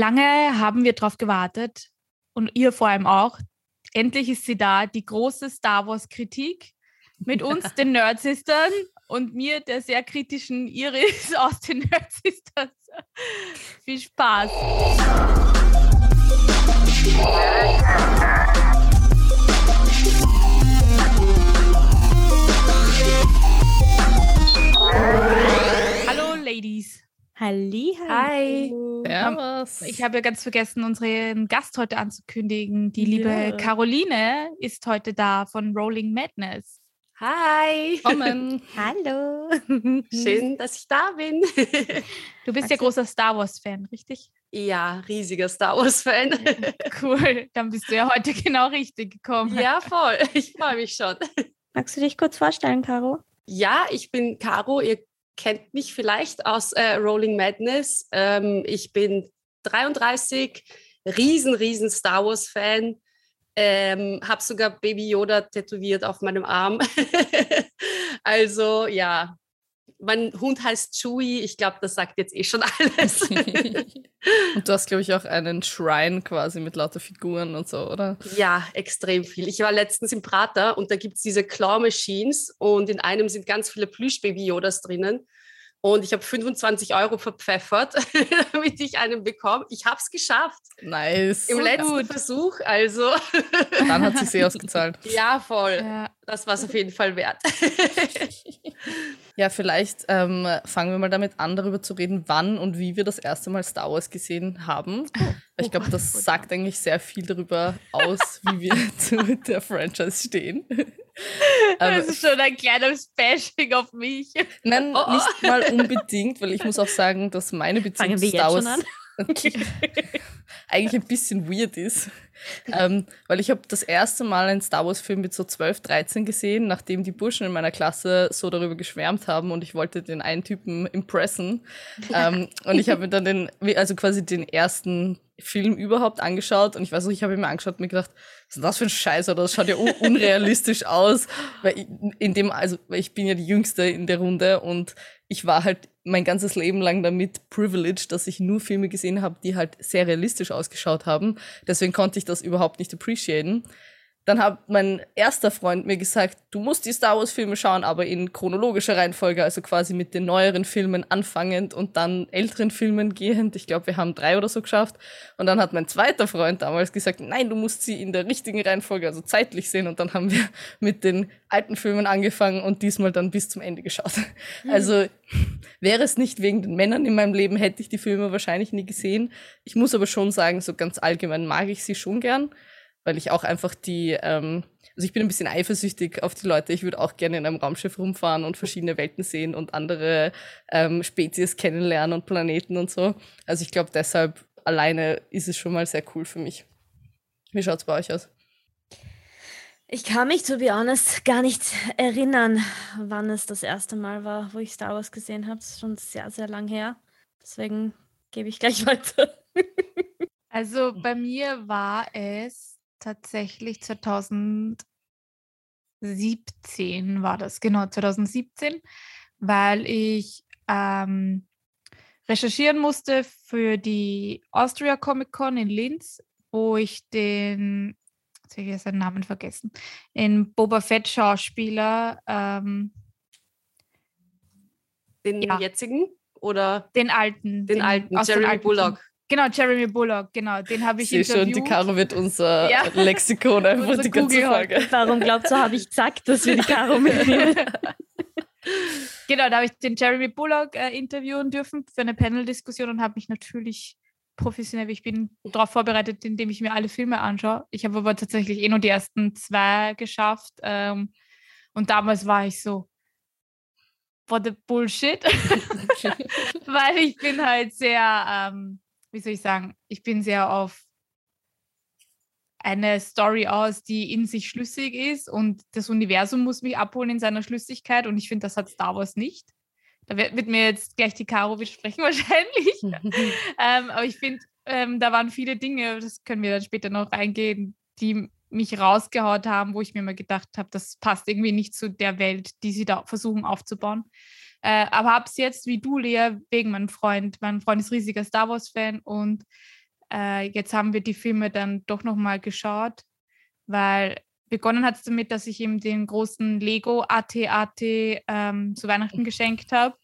Lange haben wir darauf gewartet und ihr vor allem auch. Endlich ist sie da, die große Star Wars-Kritik mit uns, den Nerd Sisters und mir, der sehr kritischen Iris aus den Nerd Sisters. Viel Spaß. Hallo Ladies. Halli, Hi. Servus. Ich habe ja ganz vergessen, unseren Gast heute anzukündigen. Die liebe Ja. Caroline ist heute da von Rolling Madness. Hi, Kommen. Hallo. schön, dass ich da bin. Du bist ja Magst du- großer Star Wars-Fan, richtig? ja, riesiger Star Wars-Fan. Cool, dann bist du ja heute genau richtig gekommen. Ja, voll. Ich freue mich schon. Magst du dich kurz vorstellen, Caro? Ja, ich bin Caro. Ihr kennt mich vielleicht aus äh, Rolling Madness. Ähm, ich bin 33, riesen, riesen Star Wars-Fan. Ähm, habe sogar Baby Yoda tätowiert auf meinem Arm. also ja, mein Hund heißt Chewie. Ich glaube, das sagt jetzt eh schon alles. Und du hast, glaube ich, auch einen Shrine quasi mit lauter Figuren und so, oder? Ja, extrem viel. Ich war letztens im Prater und da gibt es diese Claw-Machines und in einem sind ganz viele Plüsch-Baby-Yodas drinnen. Und ich habe 25 Euro verpfeffert, damit ich einen bekomme. Ich habe es geschafft Nice. im So letzten gut. Versuch. Also Dann hat sich sehr ausgezahlt. ja, voll. Ja. Das war es auf jeden Fall wert. Ja, vielleicht ähm, fangen wir mal damit an, darüber zu reden, wann und wie wir das erste Mal Star Wars gesehen haben. Weil ich glaube, Oh das sagt eigentlich sehr viel darüber aus, wie wir zu der Franchise stehen. Das ist schon ein kleines Bashing auf mich. Nein, Oh, oh. nicht mal unbedingt, weil ich muss auch sagen, dass meine Beziehung zu Star Wars eigentlich ein bisschen weird ist. ähm, weil ich habe das erste Mal einen Star Wars-Film mit so 12, 13 gesehen, nachdem die Burschen in meiner Klasse so darüber geschwärmt haben und ich wollte den einen Typen impressen. ähm, und ich habe mir dann den, also quasi den ersten Film überhaupt angeschaut und ich weiß noch, ich habe ihn mir angeschaut und mir gedacht, was ist das für ein Scheiß oder das schaut ja un unrealistisch aus, weil ich, in dem, also weil ich bin ja die Jüngste in der Runde und ich war halt mein ganzes Leben lang damit privileged, dass ich nur Filme gesehen habe, die halt sehr realistisch ausgeschaut haben. Deswegen konnte ich das überhaupt nicht appreciaten. Dann hat mein erster Freund mir gesagt, du musst die Star Wars Filme schauen, aber in chronologischer Reihenfolge, also quasi mit den neueren Filmen anfangend und dann älteren Filmen gehend. Ich glaube, wir haben drei oder so geschafft. Und dann hat mein zweiter Freund damals gesagt, nein, du musst sie in der richtigen Reihenfolge, also zeitlich sehen. Und dann haben wir mit den alten Filmen angefangen und diesmal dann bis zum Ende geschaut. Also wäre es nicht wegen den Männern in meinem Leben, hätte ich die Filme wahrscheinlich nie gesehen. Ich muss aber schon sagen, so ganz allgemein mag ich sie schon gern, weil ich auch einfach die, ähm, also ich bin ein bisschen eifersüchtig auf die Leute. Ich würde auch gerne in einem Raumschiff rumfahren und verschiedene Welten sehen und andere ähm, Spezies kennenlernen und Planeten und so. Also ich glaube, deshalb alleine ist es schon mal sehr cool für mich. Wie schaut's bei euch aus? Ich kann mich, to be honest, gar nicht erinnern, wann es das erste Mal war, wo ich Star Wars gesehen habe. Das ist schon sehr, sehr lang her. Deswegen gebe ich gleich weiter. Also bei mir war es tatsächlich 2017 war das, genau 2017, weil ich ähm, recherchieren musste für die Austria Comic Con in Linz, wo ich den, jetzt habe ich seinen Namen vergessen, den Boba Fett Schauspieler, ähm, Den Ja. jetzigen oder den alten, den, alten, den Jeremy alten Bullock. Genau, Jeremy Bullock, genau, den habe ich Ich sehe schon, die interviewt. Caro wird unser Ja. Lexikon einfach Unser die ganze Google Folge. Warum glaubst du, habe ich gesagt, dass wir die Caro mitnehmen? Genau, da habe ich den Jeremy Bullock äh, interviewen dürfen für eine Panel-Diskussion und habe mich natürlich professionell, wie ich bin, darauf vorbereitet, indem ich mir alle Filme anschaue. Ich habe aber tatsächlich eh nur die ersten zwei geschafft. Ähm, und damals war ich so, what the Bullshit. Weil ich bin halt sehr, ähm, wie soll ich sagen, ich bin sehr auf eine Story aus, die in sich schlüssig ist und das Universum muss mich abholen in seiner Schlüssigkeit und ich finde, das hat Star Wars nicht. Da wird, mir jetzt gleich die Caro widersprechen wahrscheinlich. ähm, aber ich finde, ähm, da waren viele Dinge, das können wir dann später noch reingehen, die mich rausgehaut haben, wo ich mir mal gedacht habe, das passt irgendwie nicht zu der Welt, die sie da versuchen aufzubauen. Äh, aber hab's jetzt wie du, Lea, wegen meinem Freund. Mein Freund ist riesiger Star Wars-Fan und äh, jetzt haben wir die Filme dann doch nochmal geschaut, weil begonnen hat es damit, dass ich ihm den großen Lego AT-AT ähm, zu Weihnachten geschenkt habe.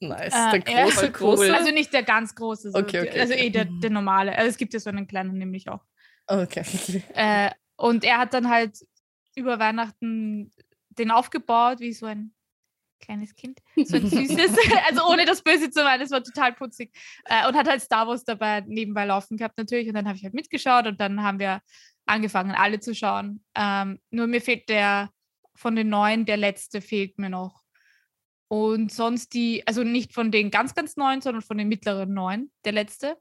Nice. Äh, der ja, große, große. cool. Also nicht der ganz große, so Okay, okay, also eh der, der normale. Also es gibt ja so einen kleinen nämlich auch. Okay. okay. Äh, und er hat dann halt über Weihnachten den aufgebaut, wie so ein kleines Kind. So ein süßes, also ohne das Böse zu meinen, das war total putzig. Äh, und hat halt Star Wars dabei nebenbei laufen gehabt natürlich. Und dann habe ich halt mitgeschaut und dann haben wir angefangen, alle zu schauen. Ähm, nur mir fehlt der von den neuen, der letzte fehlt mir noch. Und sonst die, also nicht von den ganz, ganz neuen, sondern von den mittleren neun, der letzte.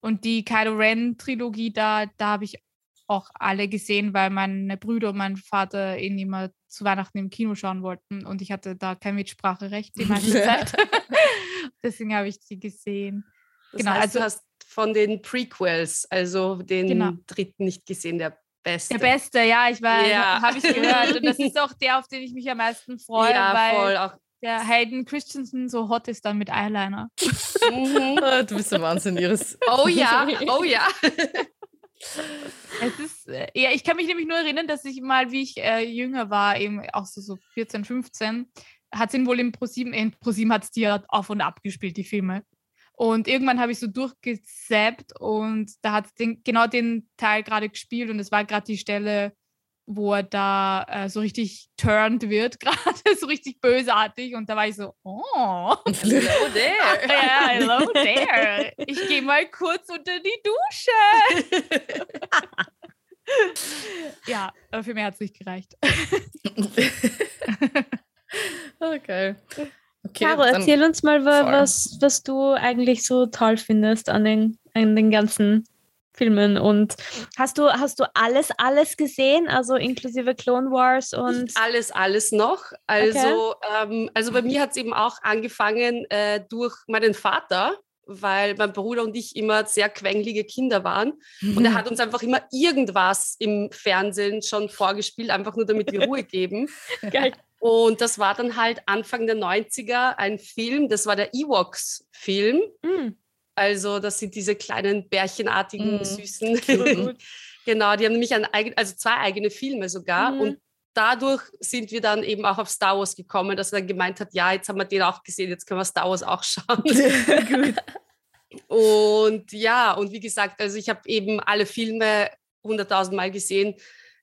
Und die Kylo Ren-Trilogie, da, da habe ich auch alle gesehen, weil meine Brüder und mein Vater ihn immer zu Weihnachten im Kino schauen wollten und ich hatte da kein Mitspracherecht die meiste Zeit. Deswegen habe ich die gesehen. Das Genau, heißt, also- du hast von den Prequels, also den Genau. dritten nicht gesehen, der beste. Der beste, ja, ich weiß, Ja. habe ich gehört. Und das ist auch der, auf den ich mich am meisten freue, ja, weil voll. Auch, der Hayden Christensen so hot ist dann mit Eyeliner. Mhm. Ah, Du bist der Wahnsinn, Iris. Oh ja, oh ja. Es ist, äh, ja, ich kann mich nämlich nur erinnern, dass ich mal, wie ich äh, jünger war, eben auch so, so 14, 15, hat es ihn wohl im ProSieben, in ProSieben hat es die auf und ab gespielt, die Filme. Und irgendwann habe ich so durchgezappt und da hat es genau den Teil gerade gespielt und es war gerade die Stelle, wo er da äh, so richtig turned wird, gerade so richtig bösartig und da war ich so, oh, Hello there. ja, hello there, ich gehe mal kurz unter die Dusche. Ja, aber für mich hat es nicht gereicht. okay. Okay, Caro, erzähl uns mal, was, was du eigentlich so toll findest an den, an den ganzen Filmen. Und hast du, hast du alles, alles gesehen? Also inklusive Clone Wars und. Nicht alles, alles noch. Also, ähm, also bei mir hat es eben auch angefangen äh, durch meinen Vater, weil mein Bruder und ich immer sehr quengelige Kinder waren. Und er hat uns einfach immer irgendwas im Fernsehen schon vorgespielt, einfach nur damit wir Ruhe geben. Geil. Und das war dann halt Anfang der 90er ein Film, das war der Ewoks-Film. Mm, Also das sind diese kleinen bärchenartigen, Mhm. süßen. Genau, die haben nämlich ein eigen, also zwei eigene Filme sogar. Mhm. Und dadurch sind wir dann eben auch auf Star Wars gekommen, dass er dann gemeint hat, ja, jetzt haben wir den auch gesehen, jetzt können wir Star Wars auch schauen. Und ja, und wie gesagt, also ich habe eben alle Filme hunderttausend Mal gesehen.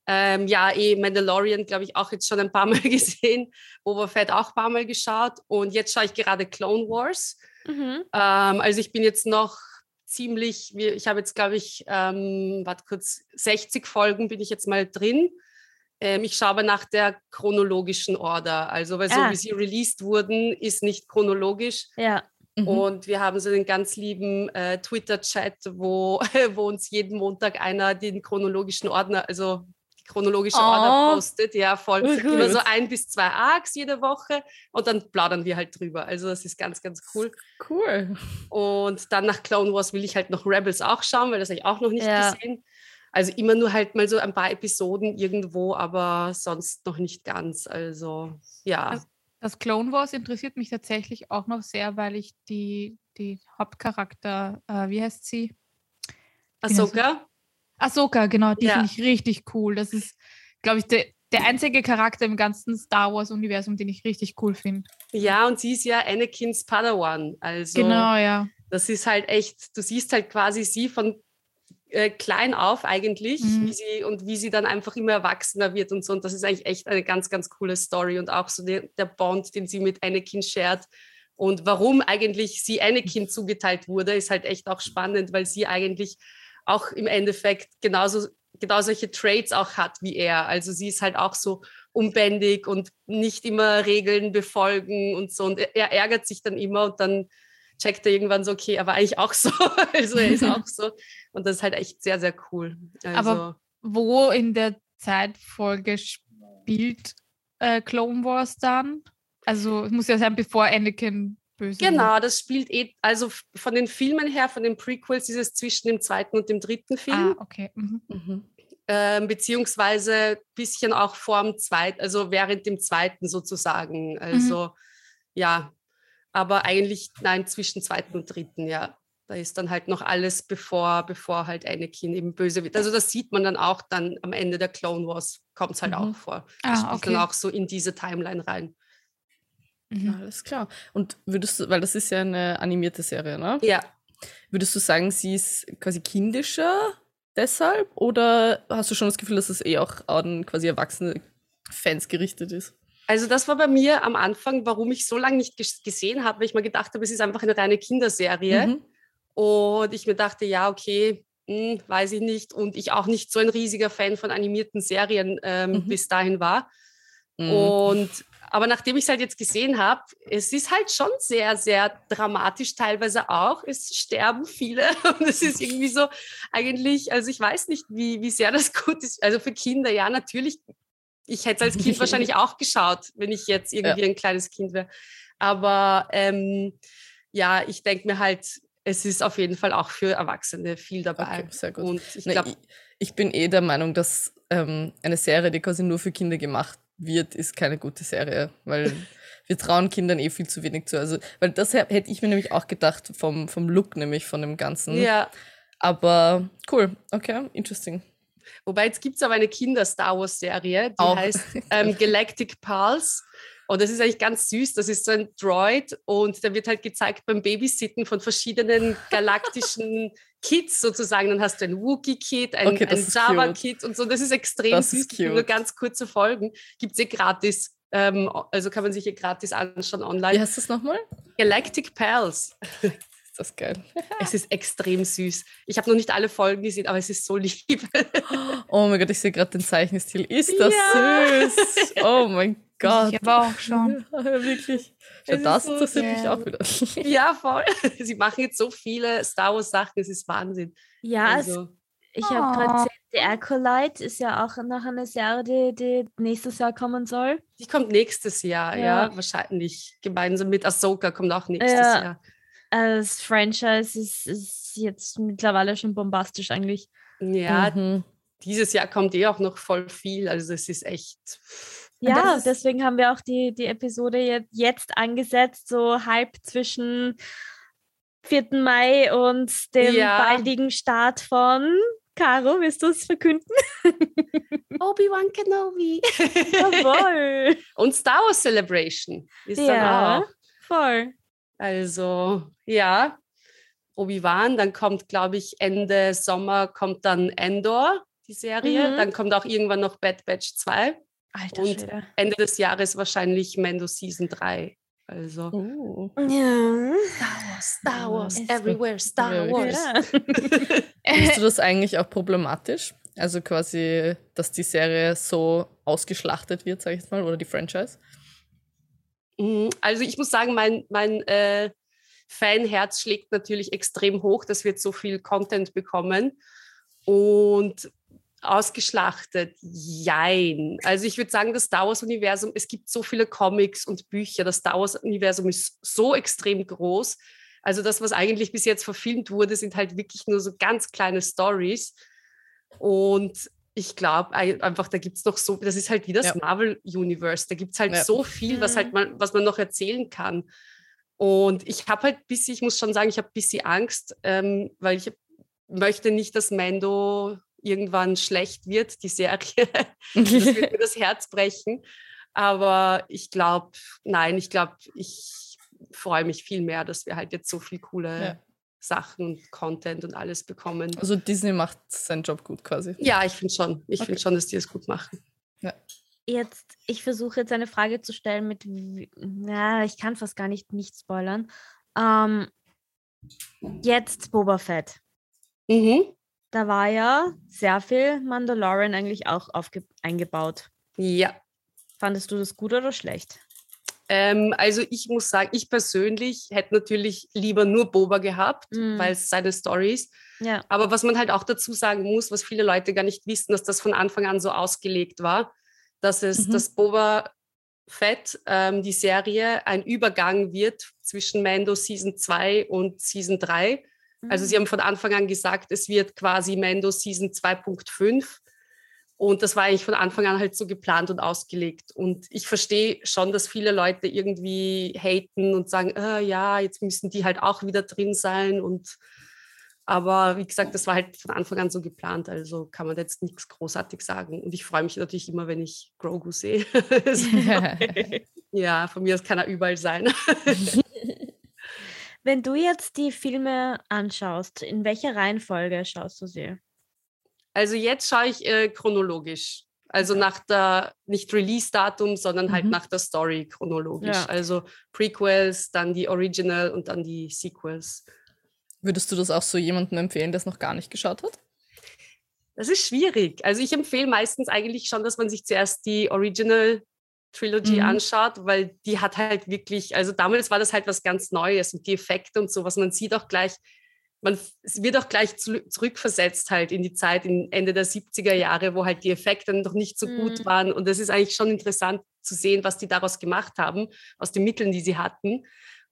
Ähm, ja, eh Mandalorian, glaube ich, auch jetzt schon ein paar Mal gesehen. Boba Fett auch ein paar Mal geschaut. Und jetzt schaue ich gerade Clone Wars. Mhm. Ähm, also ich bin jetzt noch ziemlich, ich habe jetzt, glaube ich, ähm, warte kurz, 60 Folgen bin ich jetzt mal drin. Ähm, ich schaue aber nach der chronologischen Order. Also, weil so Ah. wie sie released wurden, ist nicht chronologisch. Ja. Mhm. Und wir haben so einen ganz lieben äh, Twitter-Chat, wo, wo uns jeden Montag einer den chronologischen Ordner, also chronologische Oh. Order postet. Ja, voll. Oh, Immer so ein bis zwei Arcs jede Woche und dann plaudern wir halt drüber. Also das ist ganz, ganz cool. Cool. Und dann nach Clone Wars will ich halt noch Rebels auch schauen, weil das habe ich auch noch nicht Ja. gesehen. Also immer nur halt mal so ein paar Episoden irgendwo, aber sonst noch nicht ganz. Also ja. Das Clone Wars interessiert mich tatsächlich auch noch sehr, weil ich die, die Hauptcharakter, äh, wie heißt sie? Ahsoka? Ahsoka, genau, die Ja. finde ich richtig cool. Das ist, glaube ich, der, der einzige Charakter im ganzen Star Wars-Universum, den ich richtig cool finde. Ja, und sie ist ja Anakins Padawan. Also Genau, ja. das ist halt echt, du siehst halt quasi sie von äh, klein auf eigentlich, Mhm. wie sie und wie sie dann einfach immer erwachsener wird und so. Und das ist eigentlich echt eine ganz, ganz coole Story und auch so der, der Bond, den sie mit Anakin shared. Und warum eigentlich sie Anakin zugeteilt wurde, ist halt echt auch spannend, weil sie eigentlich auch im Endeffekt genauso genau solche Traits auch hat wie er. Also sie ist halt auch so unbändig und nicht immer Regeln befolgen und so. Und er, er ärgert sich dann immer und dann checkt er irgendwann so, okay, er war eigentlich auch so. Also er ist auch so. Und das ist halt echt sehr, sehr cool. Also, Aber Wo in der Zeitfolge spielt äh, Clone Wars dann? Also es muss ja sein, bevor Anakin böse genau, das spielt eh, also von den Filmen her, von den Prequels ist es zwischen dem zweiten und dem dritten Film. Ah, okay. Mhm. Mhm. ähm, beziehungsweise ein bisschen auch vor dem zweiten, also während dem zweiten sozusagen. Also ja, aber eigentlich nein, zwischen zweiten und dritten, ja. Da ist dann halt noch alles, bevor, bevor halt Anakin eben böse wird. Also das sieht man dann auch dann am Ende der Clone Wars, kommt es halt Mhm. auch vor. Das Ah, spielt okay. dann auch so in diese Timeline rein. Mhm. Alles klar. Und würdest du, weil das ist ja eine animierte Serie, ne? Ja, Würdest du sagen, sie ist quasi kindischer deshalb? Oder hast du schon das Gefühl, dass es eh auch an quasi erwachsene Fans gerichtet ist? also das war bei mir am Anfang, warum ich so lange nicht ges- gesehen habe, weil ich mir gedacht habe, es ist einfach eine reine Kinderserie. Mhm. Und ich mir dachte, ja, okay, hm, weiß ich nicht. Und ich auch nicht so ein riesiger Fan von animierten Serien ähm, Mhm. bis dahin war. Mhm. Und aber nachdem ich es halt jetzt gesehen habe, es ist halt schon sehr, sehr dramatisch teilweise auch. Es sterben viele und es ist irgendwie so eigentlich, also ich weiß nicht, wie, wie sehr das gut ist. Also für Kinder, ja, natürlich. Ich hätte es als Kind wahrscheinlich auch geschaut, wenn ich jetzt irgendwie ein kleines Kind wäre. Aber ähm, ja, ich denke mir halt, es ist auf jeden Fall auch für Erwachsene viel dabei. Okay, sehr gut. Und ich Na, glaube, ich, ich bin eh der Meinung, dass ähm, eine Serie, die quasi nur für Kinder gemacht wird, ist keine gute Serie, weil wir trauen Kindern eh viel zu wenig zu. Also, weil das hä- hätte ich mir nämlich auch gedacht vom, vom Look nämlich von dem Ganzen. ja. Aber cool, okay, interesting. Wobei jetzt gibt es aber eine Kinder-Star Wars-Serie, die Auch. heißt ähm, Galactic Pulse. Und das ist eigentlich ganz süß. Das ist so ein Droid und der wird halt gezeigt beim Babysitten von verschiedenen galaktischen Kids sozusagen. Dann hast du ein Wookiee-Kid, ein, Okay, ein ist Java-Kid und so. Das ist extrem Das süß. ist nur ganz kurze Folgen. Gibt es eh gratis. Ähm, also kann man sich hier gratis anschauen Wie online. heißt das nochmal? Galactic Pals. Ist das geil. Es ist extrem süß. Ich habe noch nicht alle Folgen gesehen, aber es ist so lieb. Oh mein Gott, ich sehe gerade den Zeichenstil. Ist das Ja. süß? Oh mein Gott. Ich aber auch schon. Ja, wirklich. Schau, das so interessiert mich süß. auch wieder. Ja, voll. Sie machen jetzt so viele Star Wars Sachen, es ist Wahnsinn. Ja, es, Also, ich habe gerade Oh. gesehen, The Acolyte ist ja auch noch eine Serie, die, die nächstes Jahr kommen soll. die kommt nächstes Jahr, ja. Ja. wahrscheinlich. Gemeinsam mit Ahsoka kommt auch nächstes Ja. Jahr. Das Franchise ist, ist jetzt mittlerweile schon bombastisch eigentlich. Ja, Mhm. dieses Jahr kommt eh auch noch voll viel. Also es ist echt. Ja, das deswegen haben wir auch die, die Episode jetzt, jetzt angesetzt, so halb zwischen 4. Mai und dem Ja. baldigen Start von Caro, willst du es verkünden? Obi-Wan Kenobi. Jawohl. Und Star Wars Celebration ist Ja. dann auch. Voll. Also, ja. Obi-Wan, dann kommt, glaube ich, Ende Sommer kommt dann Endor, die Serie. Mhm. Dann kommt auch irgendwann noch Bad Batch 2. Alter Und- Schwede. Ende des Jahres wahrscheinlich Mando Season 3. Also Uh. Ja. Star Wars, Star Wars, everywhere Star Ja, Wars. Ja. Findest du das eigentlich auch problematisch? Also quasi, dass die Serie so ausgeschlachtet wird, sag ich jetzt mal, oder die Franchise? Mhm, Also ich muss sagen, mein, mein äh, Fanherz schlägt natürlich extrem hoch, dass wir jetzt so viel Content bekommen. Und ausgeschlachtet, jein. Also ich würde sagen, das Star Wars-Universum, es gibt so viele Comics und Bücher, das Star Wars-Universum ist so extrem groß. Also das, was eigentlich bis jetzt verfilmt wurde, sind halt wirklich nur so ganz kleine Stories. Und ich glaube einfach, da gibt es noch so, das ist halt wie das Ja. Marvel-Universe, da gibt es halt Ja. so viel, was Mhm. halt man, was man noch erzählen kann. Und ich habe halt ein bisschen, ich muss schon sagen, ich habe ein bisschen Angst, ähm, weil ich möchte nicht, dass Mando irgendwann schlecht wird, die Serie. Das wird mir das Herz brechen. Aber ich glaube, nein, ich glaube, ich freue mich viel mehr, dass wir halt jetzt so viel coole Ja. Sachen und Content und alles bekommen. Also Disney macht seinen Job gut quasi. Ja, ich finde schon. Ich Okay. finde schon, dass die es gut machen. Jetzt, ich versuche jetzt eine Frage zu stellen mit, wie- na, ich kann fast gar nicht nicht spoilern. Ähm, jetzt Boba Fett. Mhm. Da war ja sehr viel Mandalorian eigentlich auch aufge eingebaut. Ja. Fandest du das gut oder schlecht? Ähm, also ich muss sagen, ich persönlich hätte natürlich lieber nur Boba gehabt, Mm. weil es seine Stories. Ja. Aber was man halt auch dazu sagen muss, was viele Leute gar nicht wissen, dass das von Anfang an so ausgelegt war, dass es Mhm. das Boba Fett, ähm, die Serie, ein Übergang wird zwischen Mando Season 2 und Season 3. Also Mhm. sie haben von Anfang an gesagt, es wird quasi Mando Season 2.5. Und das war eigentlich von Anfang an halt so geplant und ausgelegt. Und ich verstehe schon, dass viele Leute irgendwie haten und sagen, äh, ja, jetzt müssen die halt auch wieder drin sein. Und aber wie gesagt, das war halt von Anfang an so geplant. Also kann man jetzt nichts großartig sagen. Und ich freue mich natürlich immer, wenn ich Grogu sehe. ja, von mir aus kann er überall sein. wenn du jetzt die Filme anschaust, in welcher Reihenfolge schaust du sie? Also jetzt schaue ich äh, chronologisch. Also ja. nach der, nicht Release-Datum, sondern halt mhm. nach der Story chronologisch. Ja. Also Prequels, dann die Original und dann die Sequels. Würdest du das auch so jemandem empfehlen, der es noch gar nicht geschaut hat? Das ist schwierig. Also ich empfehle meistens eigentlich schon, dass man sich zuerst die Original Trilogy mhm. anschaut, weil die hat halt wirklich, also damals war das halt was ganz Neues und die Effekte und sowas. Man sieht auch gleich, man wird auch gleich zu, zurückversetzt halt in die Zeit, in Ende der 70er Jahre, wo halt die Effekte noch nicht so mhm. gut waren. Und das ist eigentlich schon interessant zu sehen, was die daraus gemacht haben, aus den Mitteln, die sie hatten.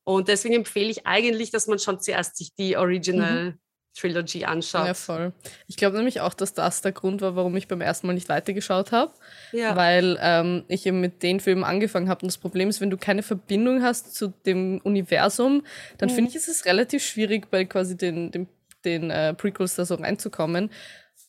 Und deswegen empfehle ich eigentlich, dass man schon zuerst sich die Original mhm. Trilogy anschaut. Ja, voll. Ich glaube nämlich auch, dass das der Grund war, warum ich beim ersten Mal nicht weitergeschaut habe. Ja. Weil ähm, ich eben mit den Filmen angefangen habe. Und das Problem ist, wenn du keine Verbindung hast zu dem Universum, dann mhm. finde ich, ist es relativ schwierig, bei quasi den, den, den äh, Prequels da so reinzukommen.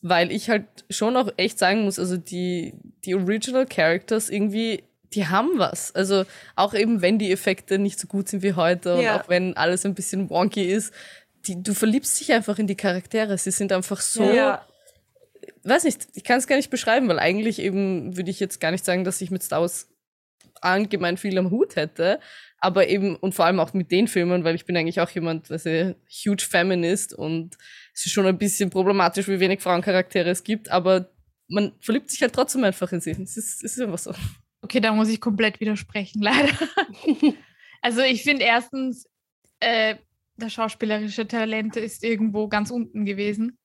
Weil ich halt schon auch echt sagen muss, also die, die Original Characters irgendwie die haben was. Also auch eben, wenn die Effekte nicht so gut sind wie heute ja. und auch wenn alles ein bisschen wonky ist, die, du verliebst dich einfach in die Charaktere. Sie sind einfach so. Ja. Weiß nicht, ich kann es gar nicht beschreiben, weil eigentlich eben würde ich jetzt gar nicht sagen, dass ich mit Star Wars allgemein viel am Hut hätte. Aber eben, und vor allem auch mit den Filmen, weil ich bin eigentlich auch jemand, was ein huge Feminist und es ist schon ein bisschen problematisch, wie wenig Frauencharaktere es gibt, aber man verliebt sich halt trotzdem einfach in sie. Es ist, es ist einfach so. Okay, da muss ich komplett widersprechen, leider. also ich finde erstens, äh, der schauspielerische Talent ist irgendwo ganz unten gewesen.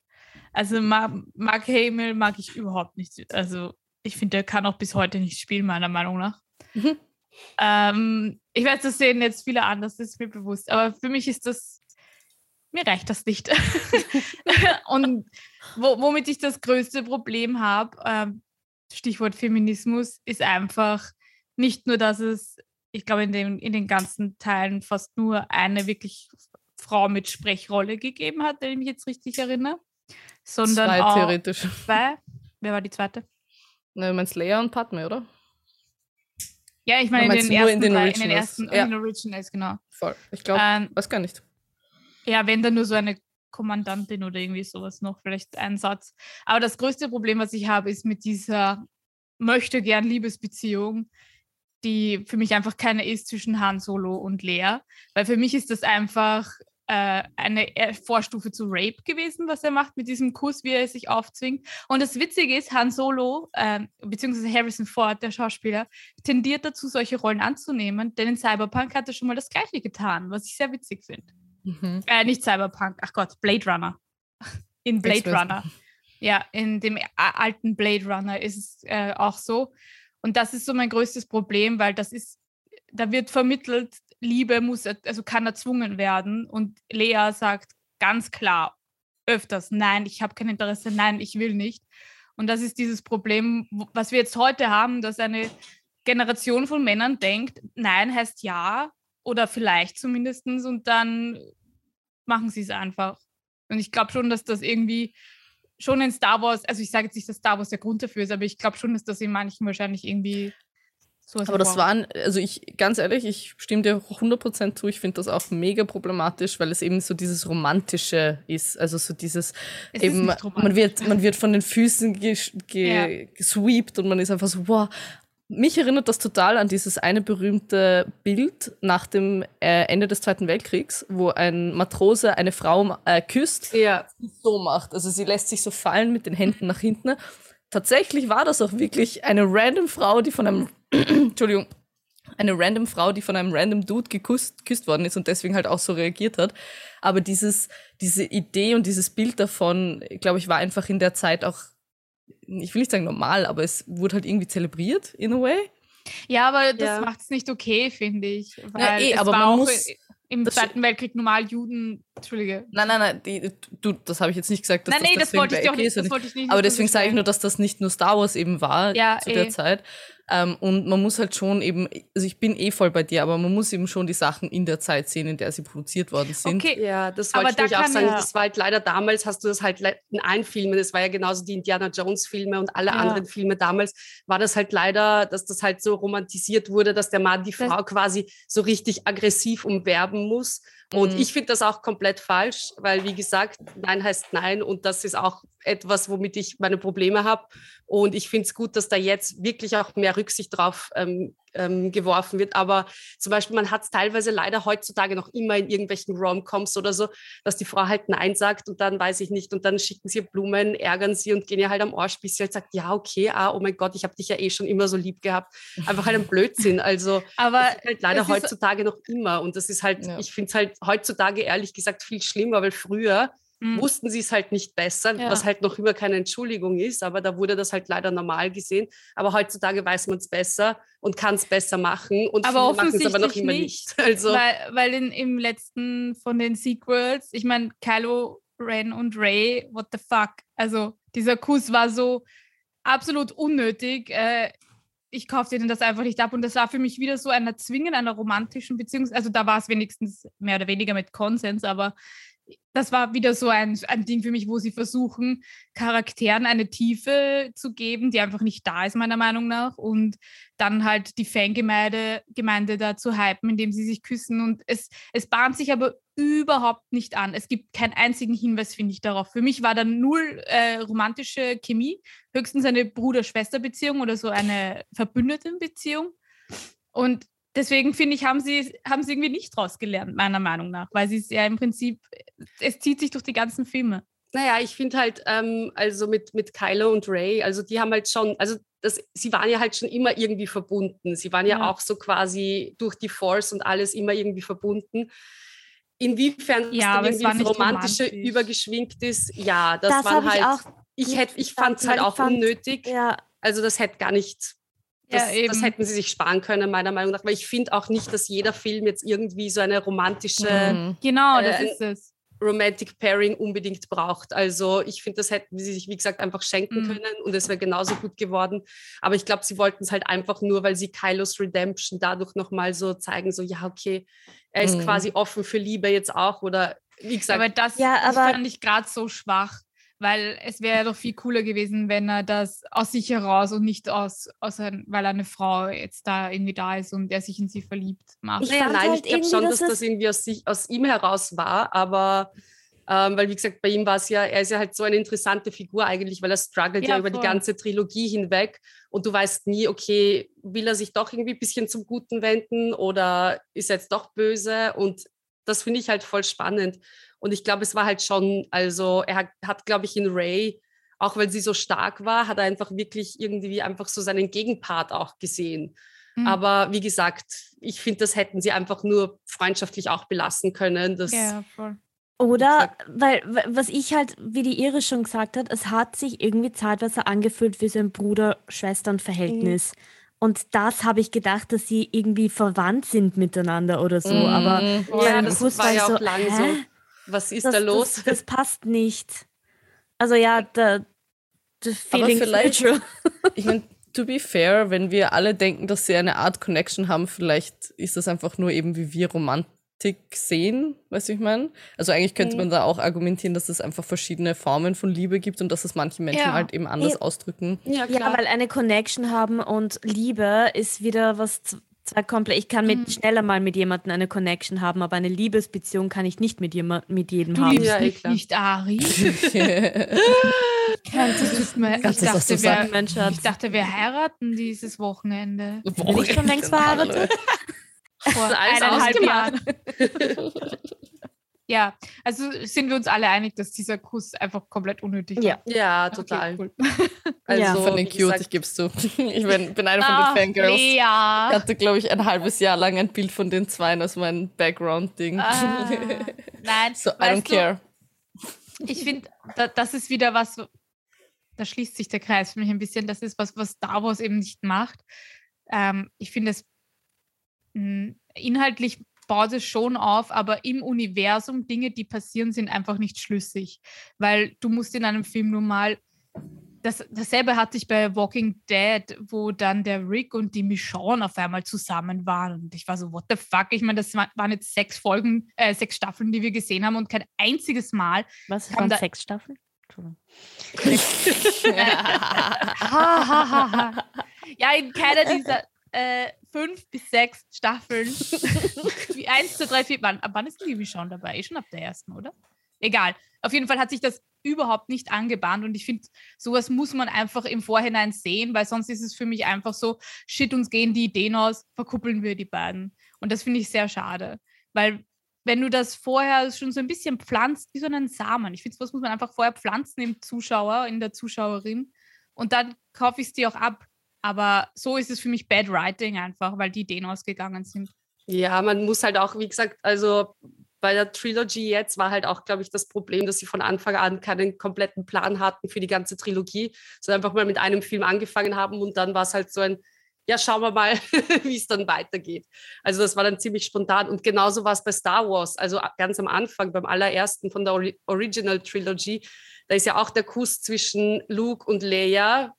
Also Mark Hamill mag ich überhaupt nicht. Also ich finde, der kann auch bis heute nicht spielen, meiner Meinung nach. Mhm. Ähm, ich weiß, das sehen jetzt viele anders, das ist mir bewusst. Aber für mich ist das, mir reicht das nicht. Und wo, womit ich das größte Problem habe, ähm, Stichwort Feminismus, ist einfach nicht nur, dass es, ich glaube, in in den ganzen Teilen fast nur eine wirklich Frau mit Sprechrolle gegeben hat, wenn ich mich jetzt richtig erinnere. Sondern zwei auch theoretisch. Zwei. Wer war die zweite? Ne, du meinst Leia und Padme, oder? Ja, ich meine in, den ersten, in, in den ersten ja. in den Originals, genau. Voll. Ich glaube, ähm, weiß gar nicht. Ja, wenn dann nur so eine Kommandantin oder irgendwie sowas noch, vielleicht ein Satz. Aber das größte Problem, was ich habe, ist mit dieser möchte gern Liebesbeziehung, die für mich einfach keine ist zwischen Han Solo und Lea. Weil für mich ist das einfach äh, eine Vorstufe zu Rape gewesen, was er macht mit diesem Kuss, wie er sich aufzwingt. Und das Witzige ist, Han Solo, äh, beziehungsweise Harrison Ford, der Schauspieler, tendiert dazu, solche Rollen anzunehmen, denn in Cyberpunk hat er schon mal das Gleiche getan, was ich sehr witzig finde. Mhm. Äh, nicht Cyberpunk, ach Gott, Blade Runner. In Blade Runner. Ja, in dem alten Blade Runner ist es äh, auch so. Und das ist so mein größtes Problem, weil das ist, da wird vermittelt, Liebe muss, also kann erzwungen werden. Und Lea sagt ganz klar öfters, nein, ich habe kein Interesse, nein, ich will nicht. Und das ist dieses Problem, was wir jetzt heute haben, dass eine Generation von Männern denkt, nein heißt ja oder vielleicht zumindest und dann machen sie es einfach. Und ich glaube schon, dass das irgendwie schon in Star Wars, also ich sage jetzt nicht, dass Star Wars der Grund dafür ist, aber ich glaube schon, dass das in manchen wahrscheinlich irgendwie Sowas aber das waren, also ich, ganz ehrlich, ich stimme dir 100% zu, ich finde das auch mega problematisch, weil es eben so dieses Romantische ist. Also so dieses, es eben, man wird, man wird von den Füßen ge, ge, ja. gesweept und man ist einfach so, wow. Mich erinnert das total an dieses eine berühmte Bild nach dem äh, Ende des Zweiten Weltkriegs, wo ein Matrose eine Frau äh, küsst, ja. so macht. Also sie lässt sich so fallen mit den Händen nach hinten. Tatsächlich war das auch wirklich eine random Frau, die von einem Entschuldigung, eine random Frau, die von einem random Dude geküsst, geküsst worden ist und deswegen halt auch so reagiert hat. Aber dieses, diese Idee und dieses Bild davon, glaube ich, war einfach in der Zeit auch, ich will nicht sagen normal, aber es wurde halt irgendwie zelebriert in a way. Ja, aber das ja. macht es nicht okay, finde ich. ja, eh, aber man muss, im Das Zweiten Weltkrieg normal Juden, Entschuldige. Nein, nein, nein, die, du, das habe ich jetzt nicht gesagt, dass Nein, nee, das wollte ich Ecke nicht, ist, das sondern- wollte ich nicht. Aber deswegen sage ich nur, dass das nicht nur Star Wars eben war Ja, zu der eh. Zeit. Ähm, und man muss halt schon eben, also ich bin eh voll bei dir, aber man muss eben schon die Sachen in der Zeit sehen, in der sie produziert worden sind. Okay, Ja, das Aber wollte ich da auch sagen. ja- Das war halt leider damals, hast du das halt in allen Filmen, das war ja genauso die Indiana Jones Filme und alle Ja. anderen Filme damals, war das halt leider, dass das halt so romantisiert wurde, dass der Mann die Das- Frau quasi so richtig aggressiv umwerben muss. Und Mhm. ich finde das auch komplett falsch, weil wie gesagt, Nein heißt Nein und das ist auch etwas, womit ich meine Probleme habe. Und ich finde es gut, dass da jetzt wirklich auch mehr Rücksicht drauf ähm, ähm, geworfen wird. Aber zum Beispiel, man hat es teilweise leider heutzutage noch immer in irgendwelchen Rom-Coms oder so, dass die Frau halt Nein sagt und dann weiß ich nicht und dann schicken sie Blumen, ärgern sie und gehen ihr halt am Arsch, bis sie halt sagt, ja, okay, ah, oh mein Gott, ich habe dich ja eh schon immer so lieb gehabt. Einfach halt ein Blödsinn. Also aber halt leider heutzutage noch immer. Und das ist halt, Ja. ich finde es halt heutzutage ehrlich gesagt viel schlimmer, weil früher Mm. wussten sie es halt nicht besser, Ja. was halt noch immer keine Entschuldigung ist, aber da wurde das halt leider normal gesehen. Aber heutzutage weiß man es besser und kann es besser machen und Aber viele machen es aber noch offensichtlich immer nicht, nicht. Also Weil, weil in, im letzten von den Sequels, ich meine, Kylo Ren und Ray, what the fuck? Also, dieser Kuss war so absolut unnötig. Äh, ich kaufte denen das einfach nicht ab. Und das war für mich wieder so ein Erzwingen einer romantischen Beziehung. Also, da war es wenigstens mehr oder weniger mit Konsens, aber das war wieder so ein, ein Ding für mich, wo sie versuchen, Charakteren eine Tiefe zu geben, die einfach nicht da ist, meiner Meinung nach. Und dann halt die Fangemeinde Gemeinde da zu hypen, indem sie sich küssen. Und es, es bahnt sich aber überhaupt nicht an. Es gibt keinen einzigen Hinweis, finde ich, darauf. Für mich war da null äh, romantische Chemie, höchstens eine Bruder-Schwester-Beziehung oder so eine Verbündetenbeziehung. Und deswegen finde ich, haben sie, haben sie irgendwie nicht draus gelernt, meiner Meinung nach, weil sie es ja im Prinzip, es zieht sich durch die ganzen Filme. Naja, ich finde halt, ähm, also mit, mit Kylo und Ray, also die haben halt schon, also das, sie waren ja halt schon immer irgendwie verbunden. Sie waren ja, Ja. auch so quasi durch die Force und alles immer irgendwie verbunden. Inwiefern Ja, das dann war irgendwie nicht Romantische romantisch. übergeschwingt ist, ja, das, Das habe halt, ich auch. ich, hätte, ich fand es halt auch fand- unnötig. Ja, Also das hätte gar nicht, das, Ja, das hätten sie sich sparen können, meiner Meinung nach. Weil ich finde auch nicht, dass jeder Film jetzt irgendwie so eine romantische Mhm. Genau, Äh, das ein- ist es. Romantic Pairing unbedingt braucht. Also ich finde, das hätten sie sich, wie gesagt, einfach schenken Mhm. können und es wäre genauso gut geworden. Aber ich glaube, sie wollten es halt einfach nur, weil sie Kylos Redemption dadurch nochmal so zeigen, so ja, okay, er ist Mhm. quasi offen für Liebe jetzt auch. Oder wie gesagt, Aber das, Ja, aber- fand ich gerade so schwach, weil es wäre doch viel cooler gewesen, wenn er das aus sich heraus und nicht aus, aus ein, weil eine Frau jetzt da irgendwie da ist und er sich in sie verliebt macht. Ich naja, fand nein, halt ich glaube schon, dass dass das es- irgendwie aus, sich, aus ihm heraus war. Aber ähm, weil, wie gesagt, bei ihm war es ja, er ist ja halt so eine interessante Figur eigentlich, weil er struggelt ja, Ja, über die voll. ganze Trilogie hinweg und du weißt nie, okay, will er sich doch irgendwie ein bisschen zum Guten wenden oder ist er jetzt doch böse? Und das finde ich halt voll spannend. Und ich glaube, es war halt schon, also er hat, hat glaube ich, in Ray, auch weil sie so stark war, hat er einfach wirklich irgendwie einfach so seinen Gegenpart auch gesehen. Mhm. Aber wie gesagt, ich finde, das hätten sie einfach nur freundschaftlich auch belassen können. Das, ja, voll. Oder, weil, weil- was ich halt, wie die Iris schon gesagt hat, es hat sich irgendwie zeitweise angefühlt wie so ein Bruder-Schwestern-Verhältnis. Und das habe ich gedacht, dass sie irgendwie verwandt sind miteinander oder so. Aber Mhm. Ja, das Kuss war ja so, auch lang hä? so. Was ist das, da los? Das, das passt nicht. Also ja, the, the Aber feeling vielleicht-. Ich meine, to be fair, wenn wir alle denken, dass sie eine Art Connection haben, vielleicht ist das einfach nur eben, wie wir Romantik sehen, weißt du, ich meine? Also eigentlich könnte Mhm. man da auch argumentieren, dass es einfach verschiedene Formen von Liebe gibt und dass es manche Menschen Ja. halt eben anders Ja. ausdrücken. ja, Ja, weil eine Connection haben und Liebe ist wieder was zwei komplett. Ich kann mit Mhm. schneller mal mit jemandem eine Connection haben, aber eine Liebesbeziehung kann ich nicht mit, jemand, mit jedem Du haben. liebst Ja, eh mich klar. nicht, Ari. Das ich, das so dachte, wir, ich dachte, heiraten dieses Wochenende. Bin ich schon längst verheiratet? Vor eineinhalb. Jahren. ja, also sind wir uns alle einig, dass dieser Kuss einfach komplett unnötig war. Ja. Ja, Okay, total. cool. Also, Ja. Von den cute, ich geb's zu. Ich bin, bin eine von Ach, den Fangirls. Ich Ja. hatte, glaube ich, ein halbes Jahr lang ein Bild von den Zweien als mein Background-Ding. Ah, nein, so, I don't du, care. ich finde, da, das ist wieder was, da schließt sich der Kreis für mich ein bisschen. Das ist was, was Star Wars eben nicht macht. Ähm, ich finde es inhaltlich baut es schon auf, aber im Universum Dinge, die passieren, sind einfach nicht schlüssig. Weil du musst in einem Film nun mal das, dasselbe hatte ich bei Walking Dead, wo dann der Rick und die Michonne auf einmal zusammen waren. Und ich war so, what the fuck? Ich meine, das waren jetzt sechs Folgen, äh, sechs Staffeln, die wir gesehen haben und kein einziges Mal. Was waren sechs Staffeln? Ja, in keiner dieser äh, fünf bis sechs Staffeln. Wie eins, zwei, drei, vier. Wann, ab wann ist die Michonne dabei? Eh schon ab der ersten, oder? Egal. Auf jeden Fall hat sich das überhaupt nicht angebahnt und ich finde, sowas muss man einfach im Vorhinein sehen, weil sonst ist es für mich einfach so, shit, uns gehen die Ideen aus, verkuppeln wir die beiden. Und das finde ich sehr schade, weil wenn du das vorher schon so ein bisschen pflanzt, wie so einen Samen, ich finde, sowas muss man einfach vorher pflanzen im Zuschauer, in der Zuschauerin und dann kaufe ich es dir auch ab. Aber so ist es für mich Bad Writing einfach, weil die Ideen ausgegangen sind. Ja, man muss halt auch, wie gesagt, also bei der Trilogy jetzt war halt auch, glaube ich, das Problem, dass sie von Anfang an keinen kompletten Plan hatten für die ganze Trilogie, sondern einfach mal mit einem Film angefangen haben und dann war es halt so ein, ja, schauen wir mal, wie es dann weitergeht. Also das war dann ziemlich spontan und genauso war es bei Star Wars, also ganz am Anfang, beim allerersten von der Original Trilogy, da ist ja auch der Kuss zwischen Luke und Leia,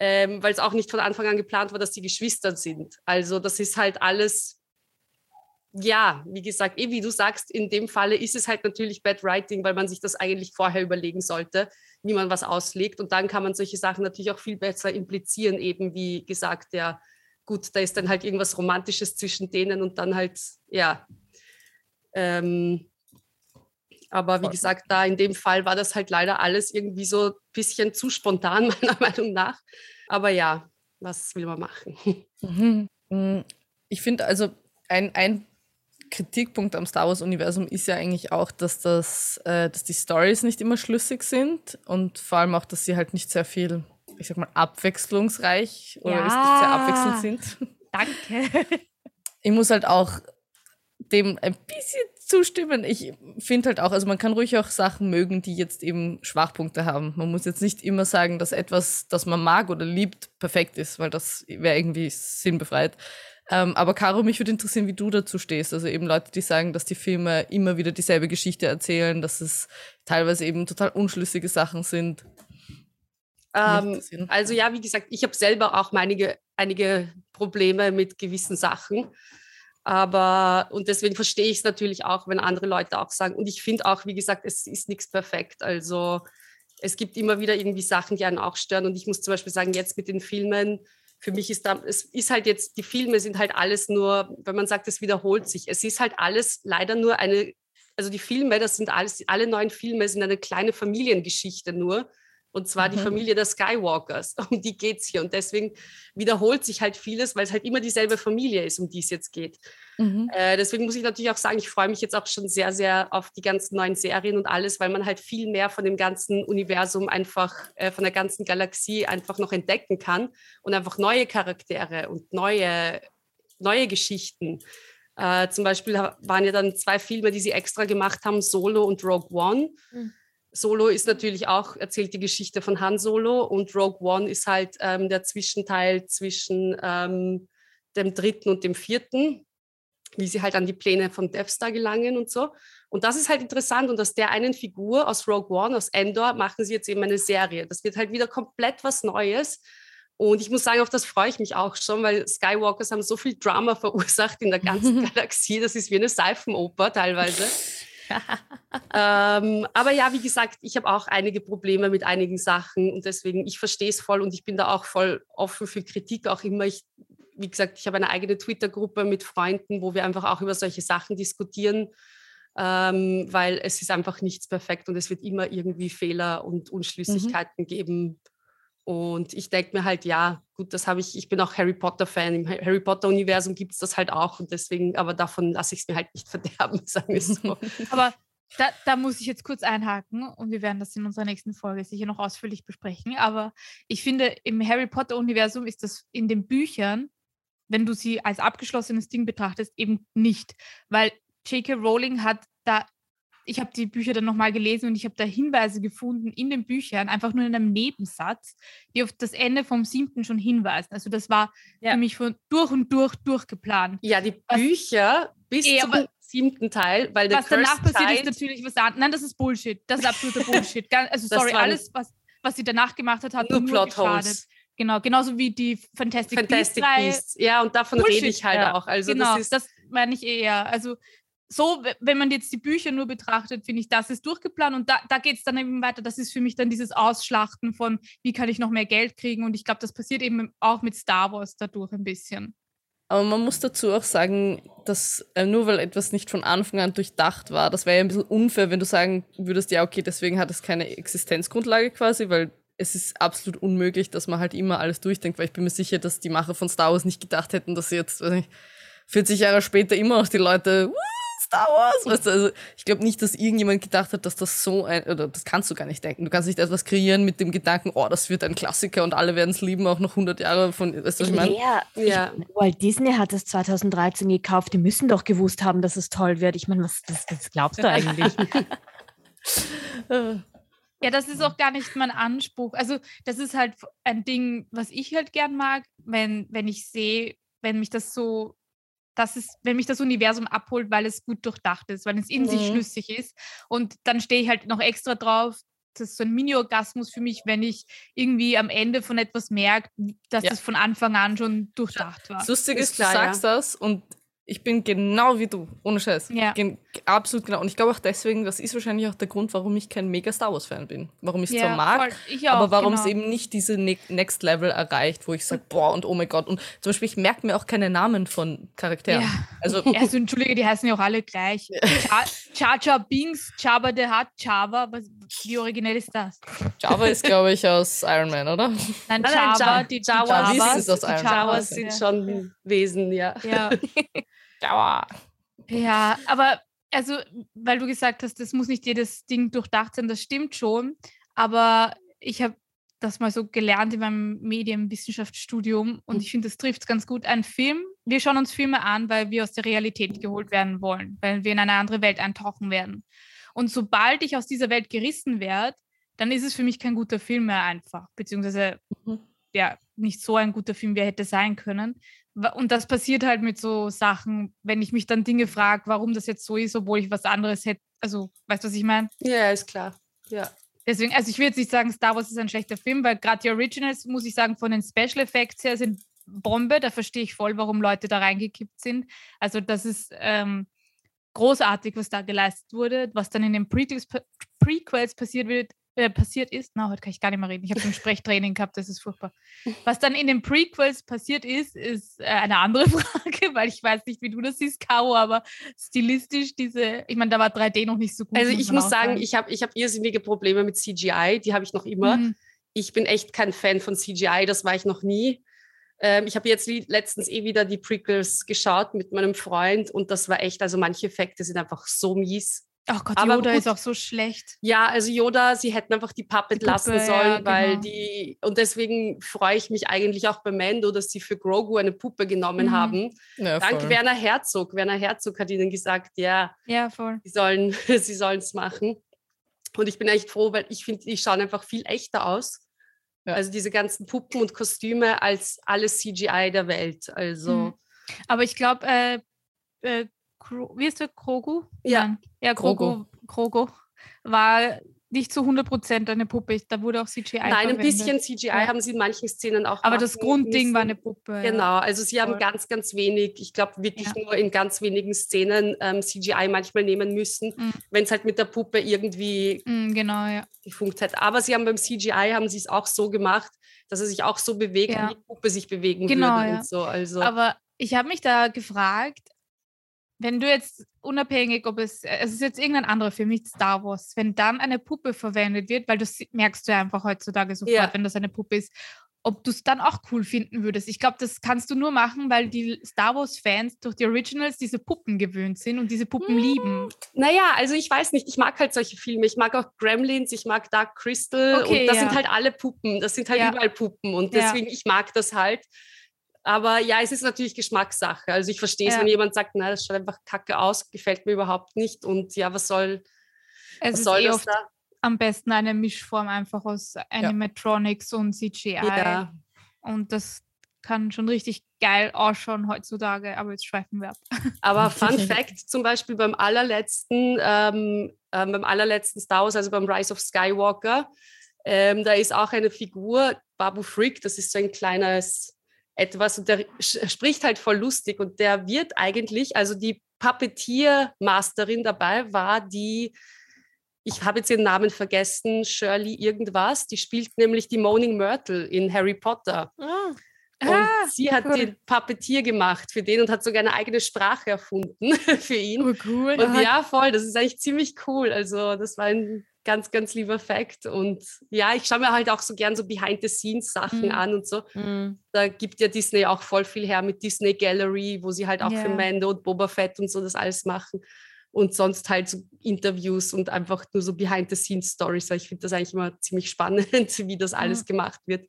ähm, weil es auch nicht von Anfang an geplant war, dass die Geschwister sind. Also das ist halt alles ja, wie gesagt, eh wie du sagst, in dem Falle ist es halt natürlich Bad Writing, weil man sich das eigentlich vorher überlegen sollte, wie man was auslegt. Und dann kann man solche Sachen natürlich auch viel besser implizieren, eben wie gesagt, ja, gut, da ist dann halt irgendwas Romantisches zwischen denen und dann halt, ja. Ähm, aber wie gesagt, da in dem Fall war das halt leider alles irgendwie so ein bisschen zu spontan, meiner Meinung nach. Aber ja, was will man machen? Mhm. Mm, ich finde also ein, ein Kritikpunkt am Star Wars-Universum ist ja eigentlich auch, dass, das, äh, dass die Stories nicht immer schlüssig sind und vor allem auch, dass sie halt nicht sehr viel, ich sag mal, abwechslungsreich oder ja. sehr abwechselnd sind. Danke. Ich muss halt auch dem ein bisschen zustimmen. Ich finde halt auch, also man kann ruhig auch Sachen mögen, die jetzt eben Schwachpunkte haben. Man muss jetzt nicht immer sagen, dass etwas, das man mag oder liebt, perfekt ist, weil das wäre irgendwie sinnbefreit. Ähm, aber Caro, mich würde interessieren, wie du dazu stehst. Also eben Leute, die sagen, dass die Filme immer wieder dieselbe Geschichte erzählen, dass es teilweise eben total unschlüssige Sachen sind. Ähm, also ja, wie gesagt, ich habe selber auch einige, einige Probleme mit gewissen Sachen. Aber, und deswegen verstehe ich es natürlich auch, wenn andere Leute auch sagen. Und ich finde auch, wie gesagt, es ist nichts perfekt. Also es gibt immer wieder irgendwie Sachen, die einen auch stören. Und ich muss zum Beispiel sagen, jetzt mit den Filmen, für mich ist da, es ist halt jetzt, die Filme sind halt alles nur, wenn man sagt, es wiederholt sich. Es ist halt alles leider nur eine, also die Filme, das sind alles, alle neuen Filme sind eine kleine Familiengeschichte nur. Und zwar mhm. die Familie der Skywalkers. Um die geht es hier. Und deswegen wiederholt sich halt vieles, weil es halt immer dieselbe Familie ist, um die es jetzt geht. Mhm. Äh, deswegen muss ich natürlich auch sagen, ich freue mich jetzt auch schon sehr, sehr auf die ganzen neuen Serien und alles, weil man halt viel mehr von dem ganzen Universum einfach, äh, von der ganzen Galaxie einfach noch entdecken kann und einfach neue Charaktere und neue, neue Geschichten. Äh, zum Beispiel waren ja dann zwei Filme, die sie extra gemacht haben, Solo und Rogue One. Mhm Solo ist natürlich auch, erzählt die Geschichte von Han Solo und Rogue One ist halt ähm, der Zwischenteil zwischen ähm, dem dritten und dem vierten, wie sie halt an die Pläne von Death Star gelangen und so. Und das ist halt interessant und aus der einen Figur, aus Rogue One, aus Endor, machen sie jetzt eben eine Serie. Das wird halt wieder komplett was Neues. Und ich muss sagen, auf das freue ich mich auch schon, weil Skywalkers haben so viel Drama verursacht in der ganzen Galaxie. Das ist wie eine Seifenoper teilweise ähm, aber ja, wie gesagt, ich habe auch einige Probleme mit einigen Sachen und deswegen, ich verstehe es voll und ich bin da auch voll offen für Kritik, auch immer. Ich, wie gesagt, ich habe eine eigene Twitter-Gruppe mit Freunden, wo wir einfach auch über solche Sachen diskutieren, ähm, weil es ist einfach nichts perfekt und es wird immer irgendwie Fehler und mhm. Unschlüssigkeiten mhm. geben. Und ich denke mir halt, ja, gut, das habe ich, ich bin auch Harry Potter-Fan. Im Harry Potter-Universum gibt es das halt auch. Und deswegen, aber davon lasse ich es mir halt nicht verderben, sagen wir so. aber da, da, muss ich jetzt kurz einhaken und wir werden das in unserer nächsten Folge sicher noch ausführlich besprechen. Aber ich finde, im Harry Potter-Universum ist das in den Büchern, wenn du sie als abgeschlossenes Ding betrachtest, eben nicht. Weil J.K. Rowling hat da ich habe die Bücher dann nochmal gelesen und ich habe da Hinweise gefunden in den Büchern, einfach nur in einem Nebensatz, die auf das Ende vom siebten schon hinweisen. Also das war ja. für mich von durch und durch durchgeplant. Ja, die Bücher bis Eh, zum aber- siebten Teil, weil der was danach passiert, ist Child- natürlich was anderes. Nein, das ist Bullshit. Das ist absoluter Bullshit. Also Das sorry, alles, was, was sie danach gemacht hat, hat nur nur, geschadet. Genau, genauso wie die Fantastic, Fantastic Beasts-Reihe. Beasts. Ja, und davon Bullshit, rede ich halt ja. auch. Also genau, das das, ist meine ich eher. Also so, wenn man jetzt die Bücher nur betrachtet, finde ich, das ist durchgeplant und da, da geht es dann eben weiter. Das ist für mich dann dieses Ausschlachten von, wie kann ich noch mehr Geld kriegen und ich glaube, das passiert eben auch mit Star Wars dadurch ein bisschen. Aber man muss dazu auch sagen, dass äh, nur weil etwas nicht von Anfang an durchdacht war, das wäre ja ein bisschen unfair, wenn du sagen würdest, ja, okay, deswegen hat es keine Existenzgrundlage quasi, weil es ist absolut unmöglich, dass man halt immer alles durchdenkt, weil ich bin mir sicher, dass die Macher von Star Wars nicht gedacht hätten, dass sie jetzt, weiß nicht, 40 Jahre später immer noch die Leute, "Woo, Star Wars, weißt du, also ich glaube nicht, dass irgendjemand gedacht hat, dass das so ein, oder das kannst du gar nicht denken. Du kannst nicht etwas kreieren mit dem Gedanken, oh, das wird ein Klassiker und alle werden es lieben, auch noch 100 Jahre von, weißt du, was ich meine? Ja, ja. Walt Disney hat es 2013 gekauft. Die müssen doch gewusst haben, dass es toll wird. Ich meine, was, was, was glaubst du eigentlich? Ja, das ist auch gar nicht mein Anspruch. Also, das ist halt ein Ding, was ich halt gern mag, wenn, wenn ich sehe, wenn mich das so, das ist, wenn mich das Universum abholt, weil es gut durchdacht ist, weil es in sich Mhm. schlüssig ist. Und dann stehe ich halt noch extra drauf. Das ist so ein Mini-Orgasmus für mich, wenn ich irgendwie am Ende von etwas merke, dass Ja. es von Anfang an schon durchdacht war. Das Lustige Ist ist, klar, du sagst das und ich bin genau wie du, ohne Scheiß. Ja. Gen absolut genau. Und ich glaube auch deswegen, das ist wahrscheinlich auch der Grund, warum ich kein mega Star Wars-Fan bin. Warum ich es zwar mag, auch, aber warum es genau. eben nicht diese ne Next Level erreicht, wo ich sage, boah und oh mein Gott. Und zum Beispiel, ich merke mir auch keine Namen von Charakteren. Ja. Also, Also, Entschuldige, die heißen ja auch alle gleich. Cha- Cha Cha Binks, Jabba the Hutt, Java. Was, wie originell ist das? Java ist, glaube ich, aus Iron Man, oder? Nein, Ja- die, Jawas Javas, ist aus die Iron Man. Jawas Jawas sind ja. schon Wesen, ja. Ja, Java. ja, aber also, weil du gesagt hast, das muss nicht jedes Ding durchdacht sein, das stimmt schon. Aber ich habe das mal so gelernt in meinem Medienwissenschaftsstudium und ich finde, das trifft es ganz gut. Ein Film, wir schauen uns Filme an, weil wir aus der Realität geholt werden wollen, weil wir in eine andere Welt eintauchen werden. Und sobald ich aus dieser Welt gerissen werde, dann ist es für mich kein guter Film mehr einfach, beziehungsweise Mhm. ja, nicht so ein guter Film, wie er hätte sein können. Und das passiert halt mit so Sachen, wenn ich mich dann Dinge frage, warum das jetzt so ist, obwohl ich was anderes hätte. Also, weißt du, was ich meine? Ja, ist klar. Ja. Deswegen, also ich will jetzt nicht sagen, Star Wars ist ein schlechter Film, weil gerade die Originals, muss ich sagen, von den Special Effects her sind Bombe. Da verstehe ich voll, warum Leute da reingekippt sind. Also das ist ähm, großartig, was da geleistet wurde. Was dann in den Prequels, Prequels passiert wird, äh, passiert ist, na, heute kann ich gar nicht mehr reden. Ich habe so ein Sprechtraining gehabt, das ist furchtbar. Was dann in den Prequels passiert ist, ist äh, eine andere Frage, weil ich weiß nicht, wie du das siehst, Caro, aber stilistisch diese, ich meine, da war 3D noch nicht so gut. Also ich muss auch sagen, ich habe ich hab irrsinnige Probleme mit CGI, die habe ich noch immer. Mhm. Ich bin echt kein Fan von CGI, das war ich noch nie. Ähm, ich habe jetzt letztens eh wieder die Prequels geschaut mit meinem Freund und das war echt, also manche Effekte sind einfach so mies. Oh Gott, Aber Yoda gut. ist auch so schlecht. Ja, also Yoda, sie hätten einfach die Puppet Die Puppe, lassen ja, sollen, weil genau. die, und deswegen freue ich mich eigentlich auch bei Mando, dass sie für Grogu eine Puppe genommen Mhm. haben. Ja, Dank voll. Werner Herzog. Werner Herzog hat ihnen gesagt, ja, Ja, voll. sie sollen sie sollen es machen. Und ich bin echt froh, weil ich finde, die schauen einfach viel echter aus. Ja. Also diese ganzen Puppen und Kostüme als alles CGI der Welt. Also Mhm. Aber ich glaube, äh, äh, Kro- wie ist der Krogu? Ja. Nein. Ja, Krogu, Krogu war nicht zu 100% eine Puppe. Da wurde auch CGI nein, ein verwendet. bisschen CGI Ja. haben sie in manchen Szenen auch. Aber das Grundding war eine Puppe. Genau, also sie haben Voll. ganz, ganz wenig, ich glaube wirklich Ja. nur in ganz wenigen Szenen ähm, CGI manchmal nehmen müssen, Mhm. wenn es halt mit der Puppe irgendwie Mm, genau, ja. gefunkt hat. Aber sie haben beim CGI haben sie es auch so gemacht, dass er sich auch so bewegt, Ja. wie die Puppe sich bewegen Genau, würde ja. und so. Also Aber ich habe mich da gefragt, wenn du jetzt unabhängig, ob es, äh, es ist jetzt irgendein anderer Film, nicht Star Wars, wenn dann eine Puppe verwendet wird, weil das merkst du ja einfach heutzutage sofort, Ja. wenn das eine Puppe ist, ob du es dann auch cool finden würdest. Ich glaube, das kannst du nur machen, weil die Star Wars-Fans durch die Originals diese Puppen gewöhnt sind und diese Puppen Hm. lieben. Naja, also ich weiß nicht, ich mag halt solche Filme. Ich mag auch Gremlins, ich mag Dark Crystal Okay, und das ja. sind halt alle Puppen. Das sind halt Ja. überall Puppen und deswegen, ich mag das halt. Aber ja, es ist natürlich Geschmackssache. Also ich verstehe es, Ja. wenn jemand sagt, na, das schaut einfach kacke aus, gefällt mir überhaupt nicht und ja, was soll, Es was ist soll eh das da? am besten eine Mischform einfach aus Animatronics und CGI. Ja. Und das kann schon richtig geil ausschauen heutzutage, aber jetzt schweifen wir ab. Aber Fun Fact zum Beispiel beim allerletzten, ähm, ähm, beim allerletzten Star Wars, also beim Rise of Skywalker, ähm, da ist auch eine Figur, Babu Freak, das ist so ein kleines etwas und der spricht halt voll lustig und der wird eigentlich, also die Puppeteer-Masterin dabei war die, ich habe jetzt ihren Namen vergessen, Shirley irgendwas, die spielt nämlich die Moaning Myrtle in Harry Potter. Ah. Und Ah, sie hat cool. den Puppeteer gemacht für den und hat sogar eine eigene Sprache erfunden für ihn. Oh, cool. Und ja, voll, das ist eigentlich ziemlich cool. Also, das war ein ganz, ganz lieber Fact. Und ja, ich schaue mir halt auch so gern so Behind-the-Scenes-Sachen Mhm. an und so. Mhm. Da gibt ja Disney auch voll viel her mit Disney Gallery, wo sie halt auch für Ja. Mando und Boba Fett und so das alles machen. Und sonst halt so Interviews und einfach nur so Behind-the-Scenes-Stories. Ich finde das eigentlich immer ziemlich spannend, wie das alles gemacht wird.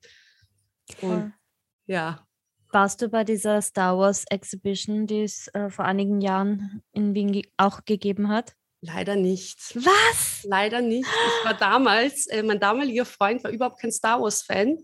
Und ja, Warst du bei dieser Star Wars Exhibition, die es äh, vor einigen Jahren in Wien ge auch gegeben hat? Leider nicht. Was? Leider nicht. Ich war damals, äh, mein damaliger Freund war überhaupt kein Star Wars-Fan.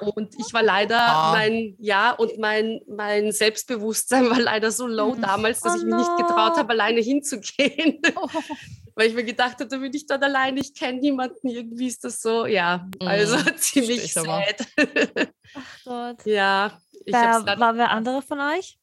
Und ich war leider, Ah. mein, ja, und mein, mein Selbstbewusstsein war leider so low Mhm. damals, dass Oh ich mich nicht getraut no. habe, alleine hinzugehen. Oh, Weil ich mir gedacht habe, da bin ich dann alleine, ich kenne niemanden, irgendwie ist das so, ja, also Mhm, ziemlich verstehe ich aber. sad. Ach Gott. ja, ich Wer, war wer andere von euch?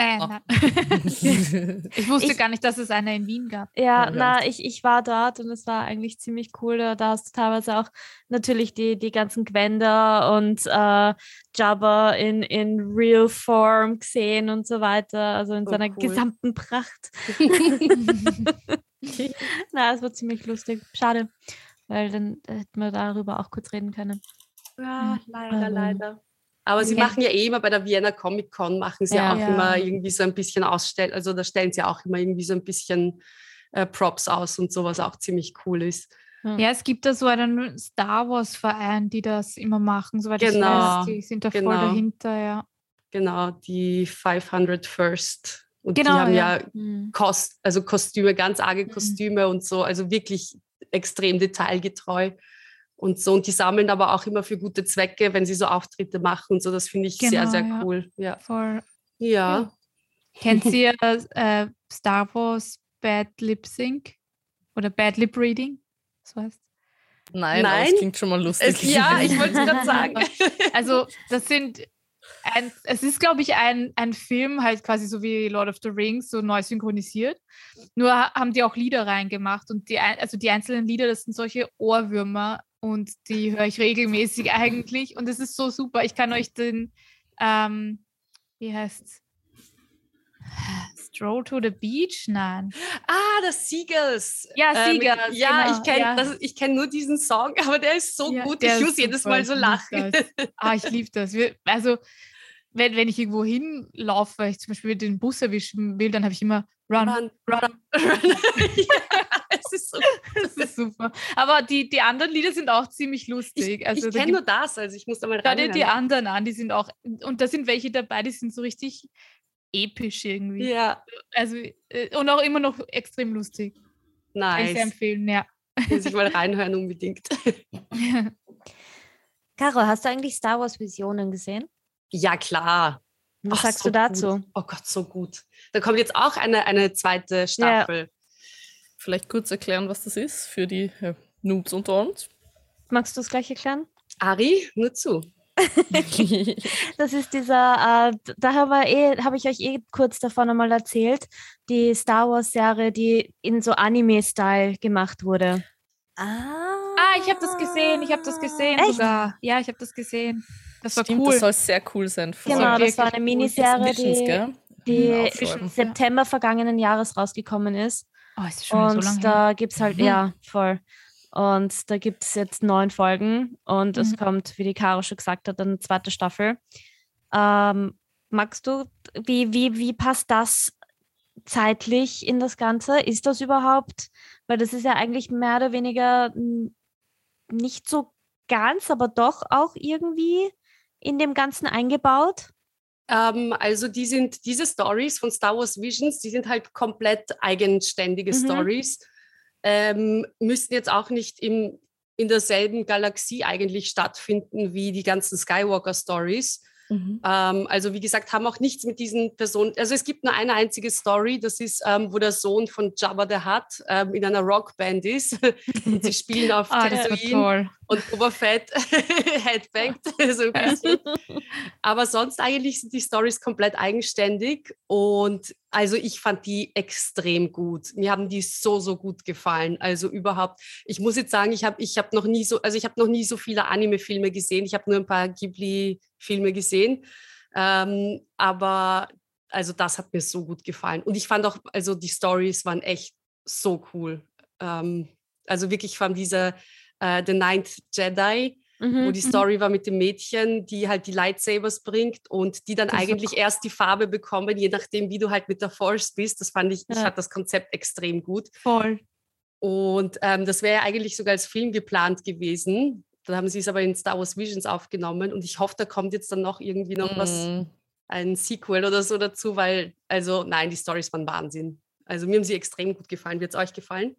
Äh, nein. Ich wusste Ich- gar nicht, dass es eine in Wien gab. Ja, na, ich, ich war dort und es war eigentlich ziemlich cool. Da da hast du teilweise auch natürlich die, die ganzen Gwender und äh, Jabba in, in Real Form gesehen und so weiter. Also in Oh, seiner cool. gesamten Pracht. Na, es war ziemlich lustig. Schade, weil dann hätten wir darüber auch kurz reden können. Ja, leider, Ähm, leider. Aber sie okay. machen ja eh immer bei der Vienna Comic Con, machen sie Ja. auch Ja. immer irgendwie so ein bisschen ausstellen, also da stellen sie auch immer irgendwie so ein bisschen äh, Props aus und sowas auch ziemlich cool ist. Ja, es gibt da so einen Star Wars-Verein, die das immer machen, soweit ich Genau, weiß. Die sind da voll genau. dahinter, ja. Genau, die 500 First. Und Genau, die haben ja. ja, Hm. Kost, also Kostüme, ganz arge Mhm. Kostüme und so, also wirklich extrem detailgetreu. Und so, und die sammeln aber auch immer für gute Zwecke, wenn sie so Auftritte machen und so. Das finde ich sehr, Genau, sehr ja. cool. Ja. Voll. ja. Kennt ihr äh, Star Wars Bad Lip Sync? Oder Bad Lip Reading? So heißt Nein, Nein. es klingt schon mal lustig. Es, ja, ich wollte es gerade sagen. Also, das sind. Ein, es ist, glaube ich, ein, ein Film, halt quasi so wie Lord of the Rings, so neu synchronisiert. Nur ha- haben die auch Lieder reingemacht. Und die, also die einzelnen Lieder, das sind solche Ohrwürmer und die höre ich regelmäßig eigentlich. Und es ist so super. Ich kann euch den, ähm, wie heißt's? Stroll to the Beach? Nein. Ah, das Seagulls. Ja, Äh, Seagulls, ja, genau, ich kenne ja. das- ich kenn nur diesen Song, aber der ist so Ja, gut. Ich muss jedes Mal ich so lachen. das. Ah, ich liebe das. Wir, also, wenn, wenn ich irgendwo hinlaufe, weil ich zum Beispiel den Bus erwischen will, dann habe ich immer Run. Run, Run. run, ist so. Das ist super. Aber die, die anderen Lieder sind auch ziemlich lustig. Ich, also, ich kenne nur das, also ich muss da mal Schau dir rein. die anderen an, die sind auch, und da sind welche dabei, die sind so richtig episch irgendwie. Ja, Also, äh, und auch immer noch extrem lustig. Kann ich sehr nice. empfehlen, ja. Muss ich mal reinhören unbedingt. Caro, hast du eigentlich Star Wars Visionen gesehen? Ja, klar. Was Ach, sagst so du dazu? Gut. Oh Gott, so gut. Da kommt jetzt auch eine, eine zweite Staffel. Vielleicht kurz erklären, was das ist für die äh, Noobs unter uns. Magst du es gleich erklären? Ari, nur zu. Das ist dieser, äh, da habe eh, hab ich euch eh kurz davon einmal erzählt, die Star Wars-Serie, die in so Anime-Style gemacht wurde. Ah, Ah, ich habe das gesehen, ich habe das gesehen Echt? sogar. Ja, ich habe das gesehen. Das war Stimmt, cool. das soll sehr cool sein. Voll. Genau, das war eine. Miniserie, die, die Mhm, im. September vergangenen Jahres rausgekommen ist. Oh, ist schon Und so lange. da gibt es halt, Mhm. ja, voll. Und da gibt es jetzt neun Folgen und es Mhm. kommt, wie die Caro schon gesagt hat, eine zweite Staffel. Ähm, magst du, wie, wie, wie passt das zeitlich in das Ganze? Ist das überhaupt, weil das ist ja eigentlich mehr oder weniger nicht so ganz, aber doch auch irgendwie in dem Ganzen eingebaut? Ähm, also die sind diese Stories von Star Wars Visions, die sind halt komplett eigenständige Mhm. Stories. Ähm, müssten jetzt auch nicht im, in derselben Galaxie eigentlich stattfinden wie die ganzen Skywalker Stories. Mhm. Ähm, also wie gesagt, haben auch nichts mit diesen Personen. Also es gibt nur eine einzige Story, das ist, ähm, wo der Sohn von Jabba the Hutt ähm, in einer Rockband ist und sie spielen auf Ah, toll. und Boba Fett headbangt. so ein bisschen. Aber sonst eigentlich sind die Stories komplett eigenständig und also ich fand die extrem gut. Mir haben die so, so gut gefallen. Also überhaupt, ich muss jetzt sagen, ich habe ich hab noch nie so, also ich habe noch nie so viele Anime-Filme gesehen. Ich habe nur ein paar Ghibli-Filme gesehen. Ähm, aber also das hat mir so gut gefallen. Und ich fand auch, also die Stories waren echt so cool. Ähm, also wirklich von dieser äh, The Ninth Jedi, Mhm. wo die Story war mit dem Mädchen, die halt die Lightsabers bringt und die dann Das eigentlich erst die Farbe bekommen, je nachdem, wie du halt mit der Force bist. Das fand ich, ich Ja. fand das Konzept extrem gut. Voll. Und ähm, das wäre ja eigentlich sogar als Film geplant gewesen. Dann haben sie es aber in Star Wars Visions aufgenommen und ich hoffe, da kommt jetzt dann noch irgendwie noch was, Mm. ein Sequel oder so dazu, weil, also nein, die Stories waren Wahnsinn. Also mir haben sie extrem gut gefallen. Wird es euch gefallen?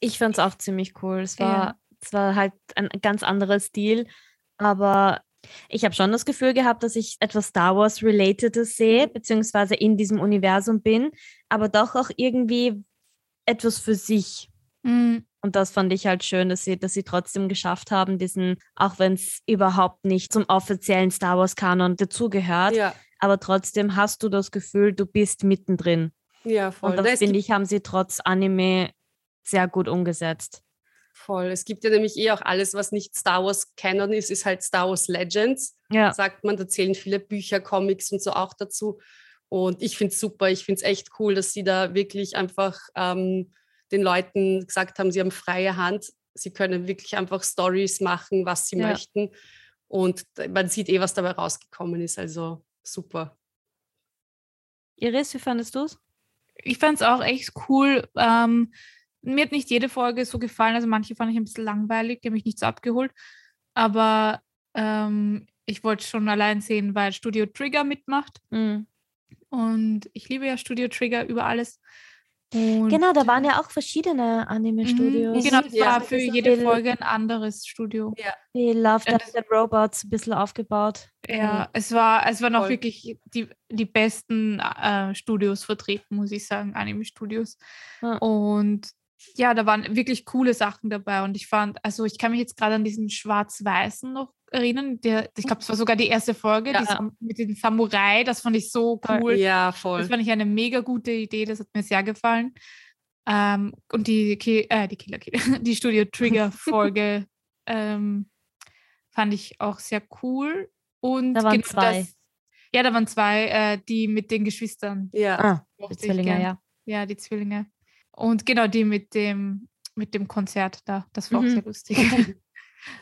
Ich fand es auch ziemlich cool. Es Ja. war, es war halt ein ganz anderer Stil, aber ich habe schon das Gefühl gehabt, dass ich etwas Star Wars Relatedes sehe, beziehungsweise in diesem Universum bin, aber doch auch irgendwie etwas für sich. Mhm. Und das fand ich halt schön, dass sie, dass sie trotzdem geschafft haben, diesen, auch wenn es überhaupt nicht zum offiziellen Star Wars-Kanon dazugehört, Ja, aber trotzdem hast du das Gefühl, du bist mittendrin. ja, voll. Und das finde ich, haben sie trotz Anime sehr gut umgesetzt. Voll. Es gibt ja nämlich eh auch alles, was nicht Star Wars Canon ist, ist halt Star Wars Legends. Ja. Sagt man, da zählen viele Bücher, Comics und so auch dazu. Und ich finde es super, ich finde es echt cool, dass sie da wirklich einfach ähm, den Leuten gesagt haben, sie haben freie Hand, sie können wirklich einfach Stories machen, was sie Ja. möchten. Und man sieht eh, was dabei rausgekommen ist. Also super. Iris, wie fandest du es? Ich fand es auch echt cool. Ähm, mir hat nicht jede Folge so gefallen. Also manche fand ich ein bisschen langweilig, die haben mich nicht so abgeholt. Aber ähm, ich wollte schon allein sehen, weil Studio Trigger mitmacht. Mhm. Und ich liebe ja Studio Trigger über alles. Und Genau, da waren ja auch verschiedene Anime-Studios. Mhm, Genau, es Ja. war für jede Folge ein anderes Studio. Wie Love, Ja, Death and Robots ein bisschen aufgebaut. Ja, es war, es waren auch wirklich die, die besten äh, Studios vertreten, muss ich sagen, Anime-Studios. Ja. Und ja, da waren wirklich coole Sachen dabei. Und ich fand, also ich kann mich jetzt gerade an diesen Schwarz-Weißen noch erinnern. Der, ich glaube, es war sogar die erste Folge Ja. mit dem Samurai. Das fand ich so cool. Ja, Das voll. fand ich eine mega gute Idee, das hat mir sehr gefallen. Ähm, und die, Ki äh, die Killer Kill, die Studio Trigger Folge ähm, fand ich auch sehr cool. Und Da waren genau zwei. Das, ja, da waren zwei, äh, die mit den Geschwistern. Ja. Ah, die Zwillinge, ja. Ja, die Zwillinge. Und genau die mit dem, mit dem Konzert da. Das war Mhm. auch sehr lustig.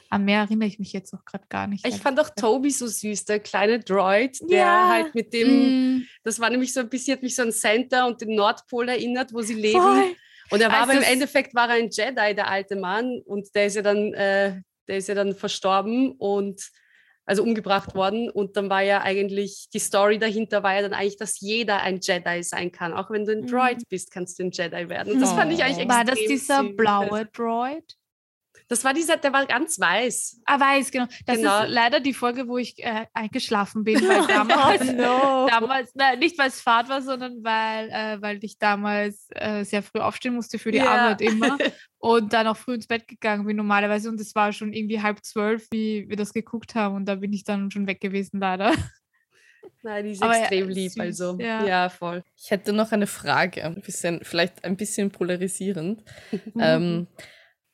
An mehr erinnere ich mich jetzt auch gerade gar nicht. Ich fand auch Toby so süß, der kleine Droid, der Ja. halt mit dem Mm, Das war nämlich so ein bisschen, hat mich so an Center und den Nordpol erinnert, wo sie leben. Voll. Und er war Also aber im Endeffekt war er ein Jedi, der alte Mann, und der ist ja dann, äh, der ist ja dann verstorben und also umgebracht worden. Und dann war ja eigentlich die Story dahinter war ja dann eigentlich, dass jeder ein Jedi sein kann. Auch wenn du ein Mhm. Droid bist, kannst du ein Jedi werden. Und das fand ich eigentlich extrem war das dieser blaue Droid? Das war dieser, der war ganz weiß. Ah, weiß, genau. Das Genau. ist leider die Folge, wo ich äh, eingeschlafen bin, weil damals, Oh no. damals nein, nicht weil es Fahrt war, sondern weil, äh, weil ich damals äh, sehr früh aufstehen musste für die Ja. Arbeit immer und dann auch früh ins Bett gegangen bin normalerweise und es war schon irgendwie halb zwölf, wie wir das geguckt haben und da bin ich dann schon weg gewesen leider. Nein, die ist Aber ja, extrem lieb, süß, also. ja. ja voll. Ich hätte noch eine Frage, ein bisschen, vielleicht ein bisschen polarisierend. Mhm. Ähm,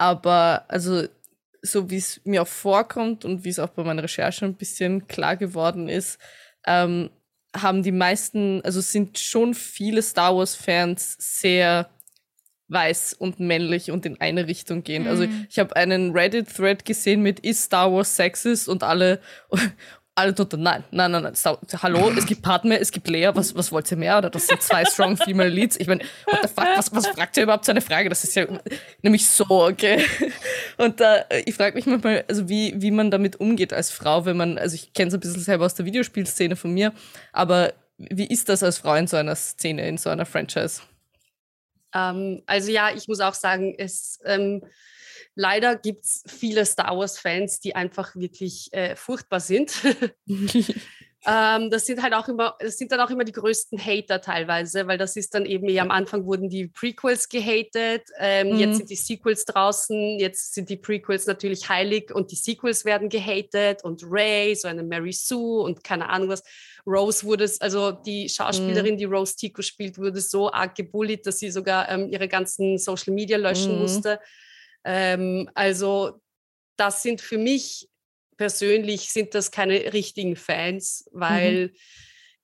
aber also, so wie es mir auch vorkommt und wie es auch bei meiner Recherche ein bisschen klar geworden ist, ähm, haben die meisten, also sind schon viele Star Wars-Fans sehr weiß und männlich und in eine Richtung gehend. Also Mhm. ich habe einen Reddit-Thread gesehen mit Is Star Wars sexist und alle alle drunter, nein, nein, nein, nein, hallo, es gibt Padme, es gibt Lea, was, was wollt ihr mehr? Oder das sind zwei strong female leads. Ich meine, what the fuck, was, was fragt ihr überhaupt so eine Frage? Das ist ja nämlich so, okay. Und äh, ich frage mich manchmal, also wie, wie man damit umgeht als Frau, wenn man, also ich kenne es ein bisschen selber aus der Videospielszene von mir, aber wie ist das als Frau in so einer Szene, in so einer Franchise? Ähm, also ja, ich muss auch sagen, es ähm, leider gibt es viele Star Wars-Fans, die einfach wirklich äh, furchtbar sind. ähm, das sind halt auch immer, das sind dann auch immer die größten Hater teilweise, weil das ist dann eben, ja, am Anfang wurden die Prequels gehatet, ähm, mhm. jetzt sind die Sequels draußen, jetzt sind die Prequels natürlich heilig und die Sequels werden gehatet und Ray, so eine Mary Sue und keine Ahnung was. Rose wurde, also die Schauspielerin, mhm. die Rose Tico spielt, wurde so arg gebullied, dass sie sogar ähm, ihre ganzen Social Media löschen mhm. musste. Ähm, also das sind für mich persönlich sind das keine richtigen Fans, weil mhm.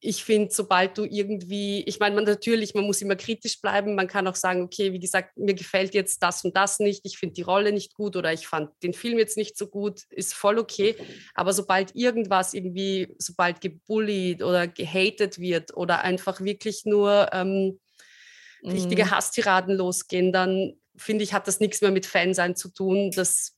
ich finde, sobald du irgendwie, ich meine, man natürlich, man muss immer kritisch bleiben, man kann auch sagen, okay, wie gesagt, mir gefällt jetzt das und das nicht, ich finde die Rolle nicht gut oder ich fand den Film jetzt nicht so gut, ist voll okay. Aber sobald irgendwas irgendwie, sobald gebullied oder gehatet wird oder einfach wirklich nur ähm, richtige mhm. Hasstiraden losgehen, dann finde ich, hat das nichts mehr mit Fansein zu tun. Das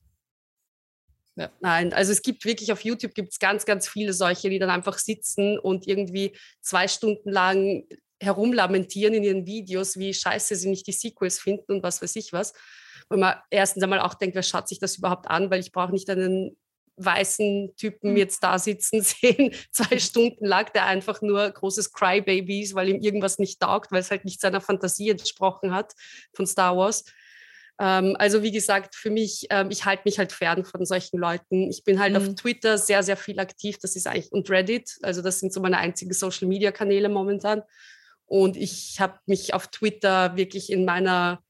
ja. Nein, also es gibt wirklich auf YouTube gibt es ganz, ganz viele solche, die dann einfach sitzen und irgendwie zwei Stunden lang herumlamentieren in ihren Videos, wie scheiße sie nicht die Sequels finden und was weiß ich was. Wenn man erstens einmal auch denkt, wer schaut sich das überhaupt an, weil ich brauche nicht einen weißen Typen hm. jetzt da sitzen sehen, zwei Stunden lang, der einfach nur großes Crybaby ist, weil ihm irgendwas nicht taugt, weil es halt nicht seiner Fantasie entsprochen hat von Star Wars. Ähm, also wie gesagt, für mich, ähm, ich halte mich halt fern von solchen Leuten. Ich bin halt mhm. auf Twitter sehr, sehr viel aktiv. Das ist eigentlich und Reddit. Also das sind so meine einzigen Social-Media-Kanäle momentan. Und ich habe mich auf Twitter wirklich in meiner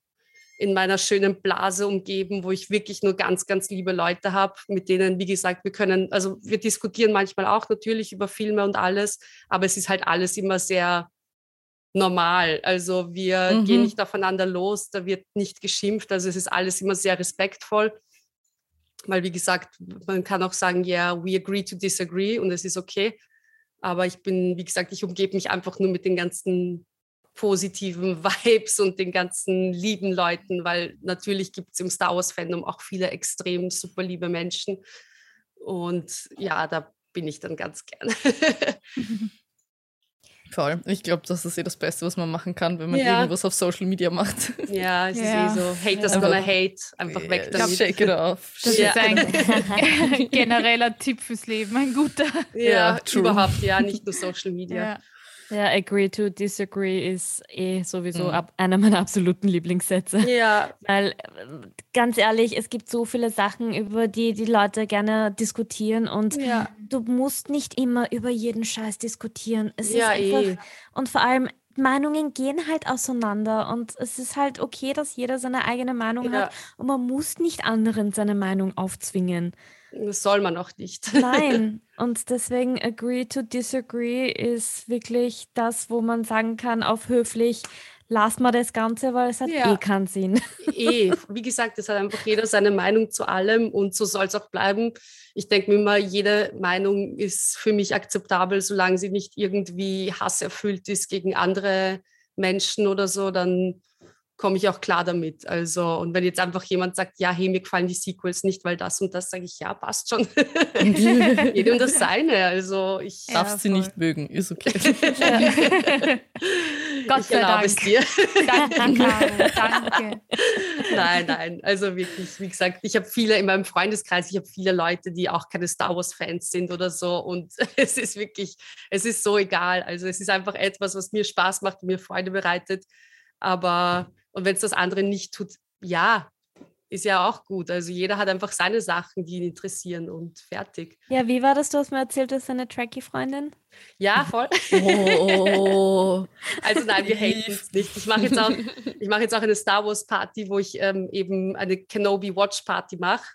in meiner schönen Blase umgeben, wo ich wirklich nur ganz, ganz liebe Leute habe, mit denen, wie gesagt, wir können, also wir diskutieren manchmal auch natürlich über Filme und alles, aber es ist halt alles immer sehr normal. Also wir mhm. gehen nicht aufeinander los, da wird nicht geschimpft. Also es ist alles immer sehr respektvoll. Weil, wie gesagt, man kann auch sagen, ja, yeah, we agree to disagree und es ist okay. Aber ich bin, wie gesagt, ich umgebe mich einfach nur mit den ganzen positiven Vibes und den ganzen lieben Leuten, weil natürlich gibt es im Star Wars-Fandom auch viele extrem super liebe Menschen. Und ja, da bin ich dann ganz gerne. Voll. Ich glaube, das ist eh das Beste, was man machen kann, wenn man ja. irgendwas auf Social Media macht. Ja, es ja. ist eh so. Haters ja. gonna hate. Einfach weg damit. Shake it off. Das ja. ist ein genereller Tipp fürs Leben, ein guter. Ja, überhaupt, ja, nicht nur Social Media. Ja, agree to disagree ist eh sowieso mhm. ab, einer meiner absoluten Lieblingssätze. Ja. Weil, ganz ehrlich, es gibt so viele Sachen, über die die Leute gerne diskutieren und ja. du musst nicht immer über jeden Scheiß diskutieren. Es ja, ist einfach, eh. Und vor allem, Meinungen gehen halt auseinander und es ist halt okay, dass jeder seine eigene Meinung ja. hat und man muss nicht anderen seine Meinung aufzwingen. Das soll man auch nicht. Nein. Und deswegen agree to disagree ist wirklich das, wo man sagen kann, auf höflich, lass mal das Ganze, weil es hat ja. eh keinen Sinn. Eh, wie gesagt, es hat einfach jeder seine Meinung zu allem und so soll es auch bleiben. Ich denke mir immer, jede Meinung ist für mich akzeptabel, solange sie nicht irgendwie hasserfüllt ist gegen andere Menschen oder so, dann komme ich auch klar damit. Also, und wenn jetzt einfach jemand sagt, ja, hey, mir gefallen die Sequels nicht, weil das und das, sage ich, ja, passt schon. Jedem das seine. Also ich ja, darf sie nicht mögen, ist okay. Gott sei Dank. Es dir. Danke, danke. Nein, nein, also wirklich, wie gesagt, ich habe viele in meinem Freundeskreis, ich habe viele Leute, die auch keine Star Wars-Fans sind oder so und es ist wirklich, es ist so egal. Also es ist einfach etwas, was mir Spaß macht, mir Freude bereitet. Aber und wenn es das andere nicht tut, ja, ist ja auch gut. Also jeder hat einfach seine Sachen, die ihn interessieren und fertig. Ja, wie war das? Du hast mir erzählt, du eine Tracky-Freundin. Ja, voll. Oh. also nein, wir haten es nicht. Ich mache jetzt, auch, mach jetzt auch eine Star Wars Party, wo ich ähm, eben eine Kenobi Watch Party mache.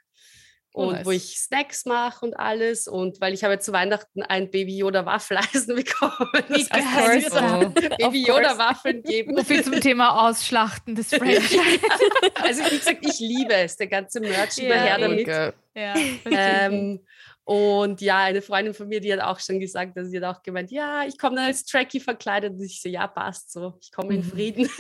Oh, und nice. wo ich Snacks mache und alles. Und weil ich habe zu Weihnachten ein Baby Yoda Waffeleisen bekommen. Das heißt, oh. Baby Yoda Waffeln geben. So viel zum Thema Ausschlachten des Franchise. also wie gesagt, ich liebe es, der ganze Merch ja, überher damit. Ja, ähm, und ja, eine Freundin von mir, die hat auch schon gesagt, dass sie hat auch gemeint, ja, ich komme dann als Trekkie verkleidet. Und ich so, ja, passt so, ich komme in mhm. Frieden.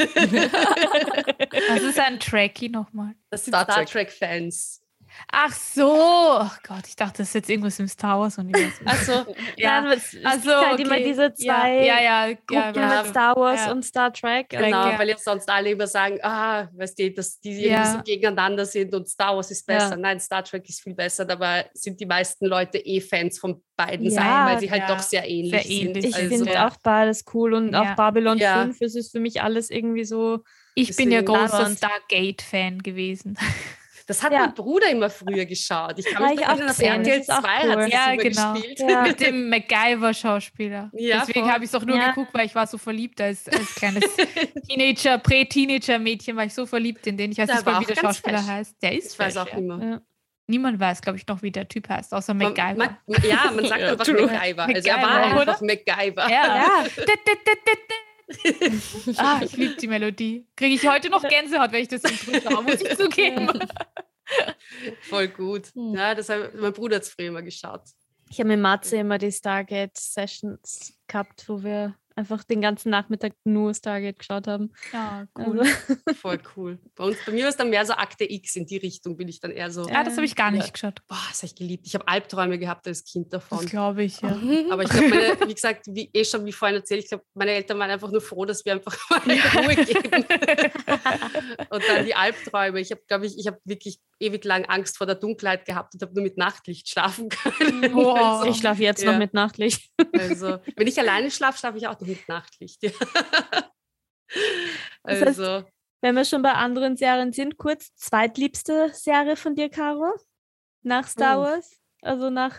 Was ist ein Trekkie nochmal? Das sind Star, Star Trek-Fans. Ach so. Oh Gott, ich dachte, das ist jetzt irgendwas im Star Wars-Universum. Also, Ja, ja. es, es Ach gibt so, halt immer okay. diese zwei ja, ja, ja, Gruppen ja, mit Star Wars Ja. und Star Trek. genau, ja. weil jetzt sonst alle immer sagen, ah, weißt du, dass die Ja. irgendwie so gegeneinander sind und Star Wars ist besser. Ja. Nein, Star Trek ist viel besser, dabei sind die meisten Leute eh Fans von beiden Ja, Seiten, weil sie halt ja. doch sehr ähnlich Sehr ähnlich sind. Ich Also- finde Ja. auch beides cool und Ja. auch Babylon Ja. 5, es ist für mich alles irgendwie so. Ich bin ja großer. Stargate-Fan gewesen. Das hat Ja. mein Bruder immer früher geschaut. Ich kann Ja, mich auch erinnern, auf RTL das ist auch 2 cool. hat Ja, immer genau. gespielt. Ja. Mit dem MacGyver-Schauspieler. Ja, Deswegen habe ich es auch nur Ja. geguckt, weil ich war so verliebt als, als kleines Teenager, Prä-Teenager-Mädchen, war ich so verliebt in den. Ich weiß Der nicht mal, wie der Schauspieler fesch. heißt. Der ist Ich weiß fesch, auch ja. Ja. Niemand weiß, glaube ich, noch, wie der Typ heißt, außer MacGyver. man, man, ja, man sagt Ja, einfach. MacGyver. Also er war einfach MacGyver. ja. Ja. Ah, ich liebe die Melodie. Kriege ich heute noch Gänsehaut, wenn ich das Intro schaue, muss ich zugeben. Voll gut. Hm. Ja, das hat, mein Bruder hat es früher immer geschaut. Ich habe mit Matze immer die Stargate Sessions gehabt, wo wir einfach den ganzen Nachmittag nur Stargate geschaut haben. Ja, Also, cool. Voll cool. Bei, uns, bei mir war es dann mehr so Akte X in die Richtung, bin ich dann eher so, Ja, das habe ich gar nicht Ja. geschaut. boah, das habe ich geliebt. Ich habe Albträume gehabt als Kind Das davon. glaube ich, ja. Aber ich glaube, wie gesagt, wie eh schon wie vorhin erzählt, ich glaube, meine Eltern waren einfach nur froh, dass wir einfach mal Ruhe geben. Und dann die Albträume. Ich habe, glaube ich, ich habe wirklich ewig lang Angst vor der Dunkelheit gehabt und habe nur mit Nachtlicht schlafen können. Oh. Also, ich schlafe jetzt Ja. noch mit Nachtlicht. also, wenn ich alleine schlafe, schlafe ich auch noch mit Nachtlicht. Ja. Das heißt- Also, Wenn wir schon bei anderen Serien sind, kurz, zweitliebste Serie von dir, Caro? Nach Star Oh. Wars? Also nach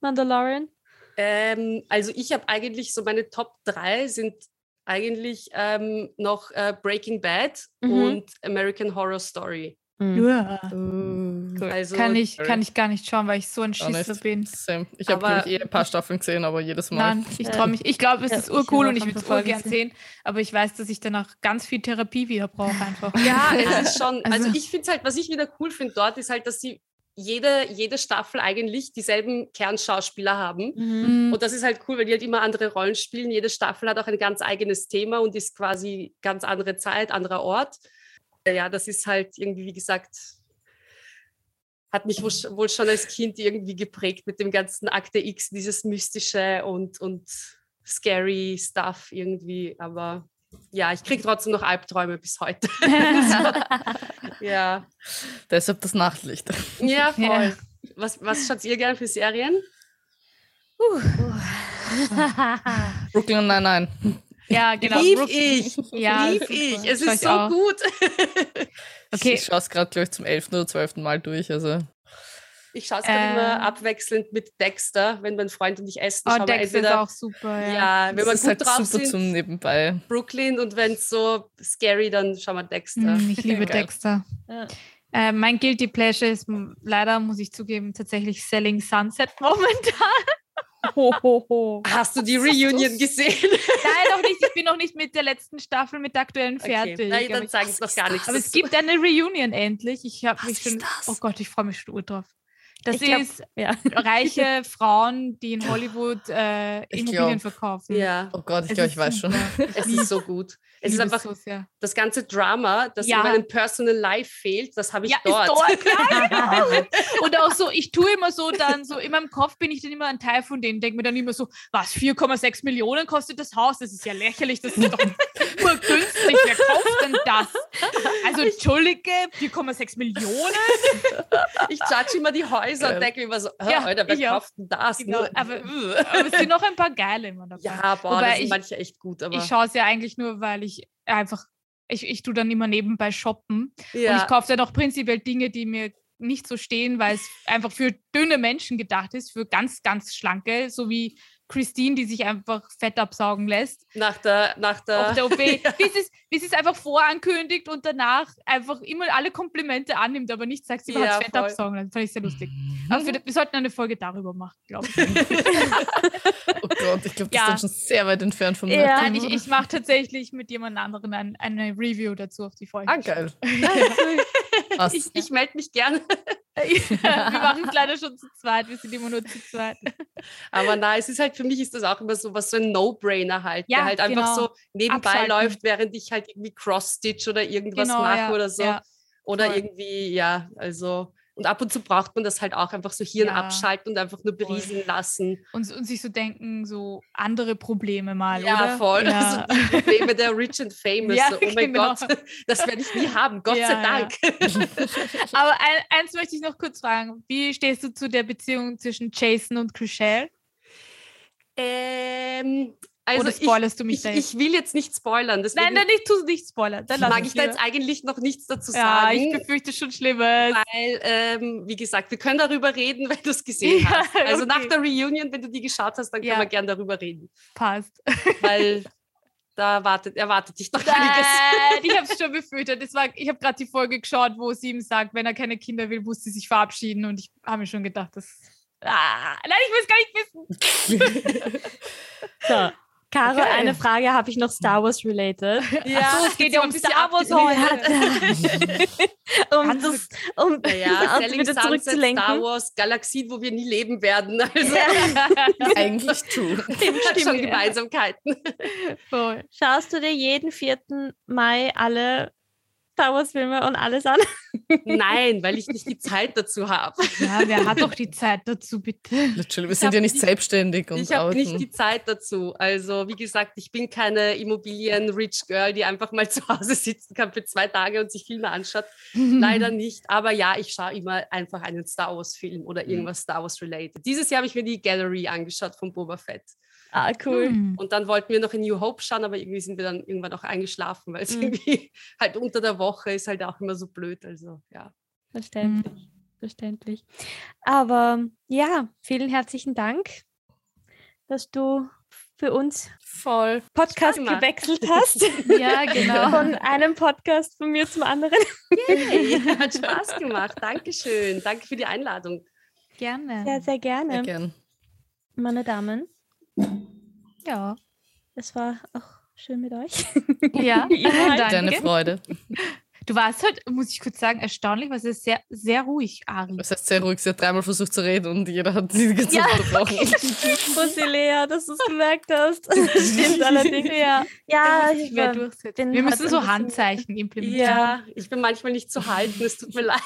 Mandalorian? ähm, also ich habe eigentlich so meine Top 3 sind eigentlich ähm, noch äh, Breaking Bad Mhm. und American Horror Story. Mhm. Ja. Also Kann ich, kann ich gar nicht schauen, weil ich so ein nicht. bin. Same. Ich habe, eh ein paar Staffeln gesehen, aber jedes Mal. Nein, ich traue mich. Ich glaube, es Ja, ist urcool und ich würde es urgern sehen. Aber ich weiß, dass ich danach ganz viel Therapie wieder brauche einfach. Ja, es ist schon, also Also- ich finde es halt, was ich wieder cool finde dort, ist halt, dass sie jede, jede Staffel eigentlich dieselben Kernschauspieler haben. Mhm. Und das ist halt cool, weil die halt immer andere Rollen spielen. Jede Staffel hat auch ein ganz eigenes Thema und ist quasi ganz andere Zeit, anderer Ort. Ja, das ist halt irgendwie, wie gesagt, hat mich wohl- wohl schon als Kind irgendwie geprägt mit dem ganzen Akte X, dieses mystische und, und scary Stuff irgendwie. Aber ja, ich kriege trotzdem noch Albträume bis heute. ja. Deshalb das Nachtlicht. Ja, voll. Ja. Was, was schaut ihr gerne für Serien? Brooklyn, nein, nein. Ja, genau. Lieb Brook- ich. Ja, Lieb ich. Es ist so auch. gut. Okay. Ich schaue es gerade, glaube ich, zum 11. oder 12. Mal durch. Also Ich schaue es gerade immer Ähm. abwechselnd mit Dexter, wenn mein Freund und ich essen. Oh, schauen wir Dex ist entweder, auch super. Ja. ja, wenn ist gut halt drauf super sind, zum Nebenbei. Brooklyn und wenn es so scary, dann schauen wir Dexter. Mm, Ich liebe Geil. Dexter. Ja. Äh, mein Guilty Pleasure ist leider, muss ich zugeben, tatsächlich Selling Sunset momentan. Ho, ho, ho. Hast du die Reunion gesehen? Nein, noch nicht. Ich bin noch nicht mit der letzten Staffel, mit der aktuellen fertig. Okay. Nein, dann ich- sage ich noch gar nichts. Aber es gibt eine Reunion endlich. Ich habe mich ist schon. das? Oh Gott, ich freue mich schon drauf. Das Ich glaub- ist Ja. reiche Frauen, die in Hollywood äh, Immobilien glaub. verkaufen. ja, Oh Gott, ich glaube, ich weiß schon. es ist so gut. Es ist einfach so das ganze Drama, das Ja. in meinem Personal Life fehlt, das habe ich Ja, dort. ist dort. Ja, genau. Und auch so, ich tue immer so dann, so in meinem Kopf bin ich dann immer ein Teil von denen, denke mir dann immer so, was, 4,6 Millionen kostet das Haus? Das ist ja lächerlich, das ist doch nur günstig. Wer kauft denn das? Also, Entschuldige, 4,6 Millionen? Ich judge immer die Häuser und denke immer so, Ja, Alter, wer kauft denn das? Genau, Nur- aber, aber es sind noch ein paar geile immer dabei. ja, boah, Wobei das sind ich- manche echt gut, aber ich schaue es ja eigentlich nur, weil ich einfach, ich, ich tue dann immer nebenbei shoppen. Und ja. ich kaufe dann auch prinzipiell Dinge, die mir nicht so stehen, weil es einfach für dünne Menschen gedacht ist, für ganz, ganz schlanke, so wie Christine, die sich einfach Fett absaugen lässt nach der, nach der, auf der OP, wie, sie es, wie sie es einfach vorankündigt und danach einfach immer alle Komplimente annimmt, aber nicht sagt, sie Ja, hat Fett voll. absaugen. Das fand ich sehr lustig. Aber für, wir sollten eine Folge darüber machen, glaube ich. Oh Gott, ich glaube, das Ja. ist dann schon sehr weit entfernt von mir. Ja. Nein, ich, ich mache tatsächlich mit jemand anderem ein, eine Review dazu auf die Folge. Ah, geil. Was? ich, ich melde mich gerne. wir machen es leider schon zu zweit, wir sind immer nur zu zweit. Aber nein, es ist halt, für mich ist das auch immer so was, so ein No-Brainer halt, Ja, der halt einfach genau. so nebenbei Abschalten. läuft, während ich halt irgendwie Cross-Stitch oder irgendwas Genau, mache ja, oder so. ja. Oder voll. irgendwie, ja, also Und ab und zu braucht man das halt auch einfach so Hirn Ja. abschalten und einfach nur berieseln lassen. Und, und sich so denken, so andere Probleme mal, Ja, oder? voll. Ja. Also die Probleme der Rich and Famous. Ja, oh mein genau. Gott, das werde ich nie haben. Gott Ja, sei. Dank. Aber ein, eins möchte ich noch kurz fragen. Wie stehst du zu der Beziehung zwischen Jason und Chriselle? Ähm, also Oder spoilerst du mich ich, da ich, jetzt? ich will jetzt nicht spoilern. Deswegen Nein, dann nicht, tu nicht spoilern. Dann mag ich da jetzt eigentlich noch nichts dazu Ja, sagen. ich befürchte schon Schlimmes. weil, ähm, wie gesagt, wir können darüber reden, wenn du es gesehen Ja, hast. Also nach okay. der Reunion, wenn du die geschaut hast, dann Ja. können wir gern darüber reden. Passt. Weil da erwartet, erwartet dich doch einiges. Nein, ich habe es schon befürchtet. Das war, ich habe gerade die Folge geschaut, wo sie ihm sagt, wenn er keine Kinder will, muss sie sich verabschieden. Und ich habe mir schon gedacht, das. Ah, nein, ich will es gar nicht wissen. So. Caro, Okay. eine Frage habe ich noch Star Wars related. Ja, es geht ja um Star Wars heute. um das, um Naja, uns wieder Sunset, zurückzulenken. Star Wars, Galaxien, wo wir nie leben werden. Also Eigentlich true. hat schon Gemeinsamkeiten. Voll. Schaust du dir jeden 4. Mai alle Star Wars Filme und alles an? Nein, weil ich nicht die Zeit dazu habe. Ja, wer hat doch die Zeit dazu, bitte? Literally, wir hab sind ja nicht die- selbstständig und Ich habe nicht die Zeit dazu. Also, wie gesagt, ich bin keine Immobilien-Rich-Girl, die einfach mal zu Hause sitzen kann für zwei Tage und sich Filme anschaut. Leider nicht. Aber ja, ich schaue immer einfach einen Star Wars-Film oder irgendwas Star Wars-related. Dieses Jahr habe ich mir die Gallery angeschaut von Boba Fett. Ah, cool. Hm. Und dann wollten wir noch in New Hope schauen, aber irgendwie sind wir dann irgendwann auch eingeschlafen, weil es Mhm. irgendwie halt unter der Woche ist halt auch immer so blöd. Also, ja. Verständlich. Verständlich. Aber ja, vielen herzlichen Dank, dass du für uns Voll. Podcast gemacht. gewechselt hast. Ja, genau. Von einem Podcast von mir zum anderen. Hey, hat Spaß gemacht. Dankeschön. Danke für die Einladung. Gerne. Sehr, sehr gerne. Ja, gern. Meine Damen, Ja. es war auch schön mit euch. Ja, halt. Deine. Freude. Du warst halt, muss ich kurz sagen, erstaunlich, weil es ist sehr, sehr ruhig, Ari. Das heißt, sehr ruhig. Sie hat dreimal versucht zu reden und jeder hat sie Zeit Ja, unterbrochen. Pussy Lea, dass du es gemerkt hast. Das stimmt allerdings. Ja, Ja, ich mehr durchsetzen. bin Wir halt müssen ein so Handzeichen implementieren. Ja, ich bin manchmal nicht zu halten. Es tut mir leid.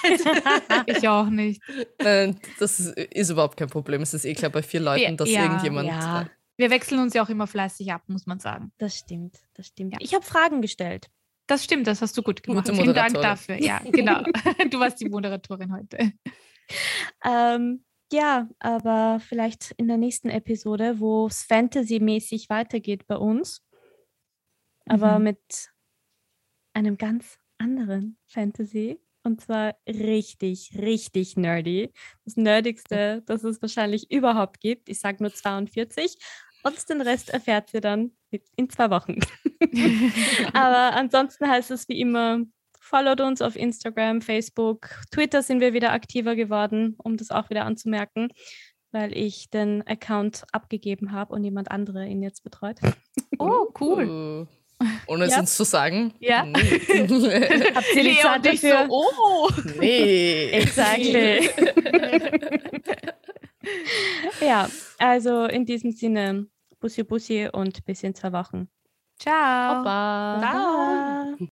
Ich auch nicht. Nein, das ist, ist überhaupt kein Problem. Es ist eh klar bei vier Leuten, dass Ja, irgendjemand. ja. Wir wechseln uns ja auch immer fleißig ab, muss man sagen. das stimmt, das stimmt. Ja. Ich habe Fragen gestellt. Das stimmt, das hast du gut gemacht. Gute Vielen Dank dafür. Ja, genau. Du warst die Moderatorin heute. Ähm, ja, aber vielleicht in der nächsten Episode, wo es fantasymäßig weitergeht bei uns, aber Mhm. mit einem ganz anderen Fantasy. Und zwar richtig, richtig nerdy. Das Nerdigste, das es wahrscheinlich überhaupt gibt. Ich sage nur 42. Und den Rest erfährt ihr dann in zwei Wochen. Aber ansonsten heißt es wie immer, followt uns auf Instagram, Facebook, Twitter sind wir wieder aktiver geworden, um das auch wieder anzumerken, weil ich den Account abgegeben habe und jemand andere ihn jetzt betreut. Oh, cool. Ohne es Ja. uns zu sagen. Ja. Nee. Habt ihr Zeit und ich dafür? so, oh. nee. Exactly. ja, also in diesem Sinne, Bussi Bussi und bis in zwei Wochen. Ciao. Baba. Baba.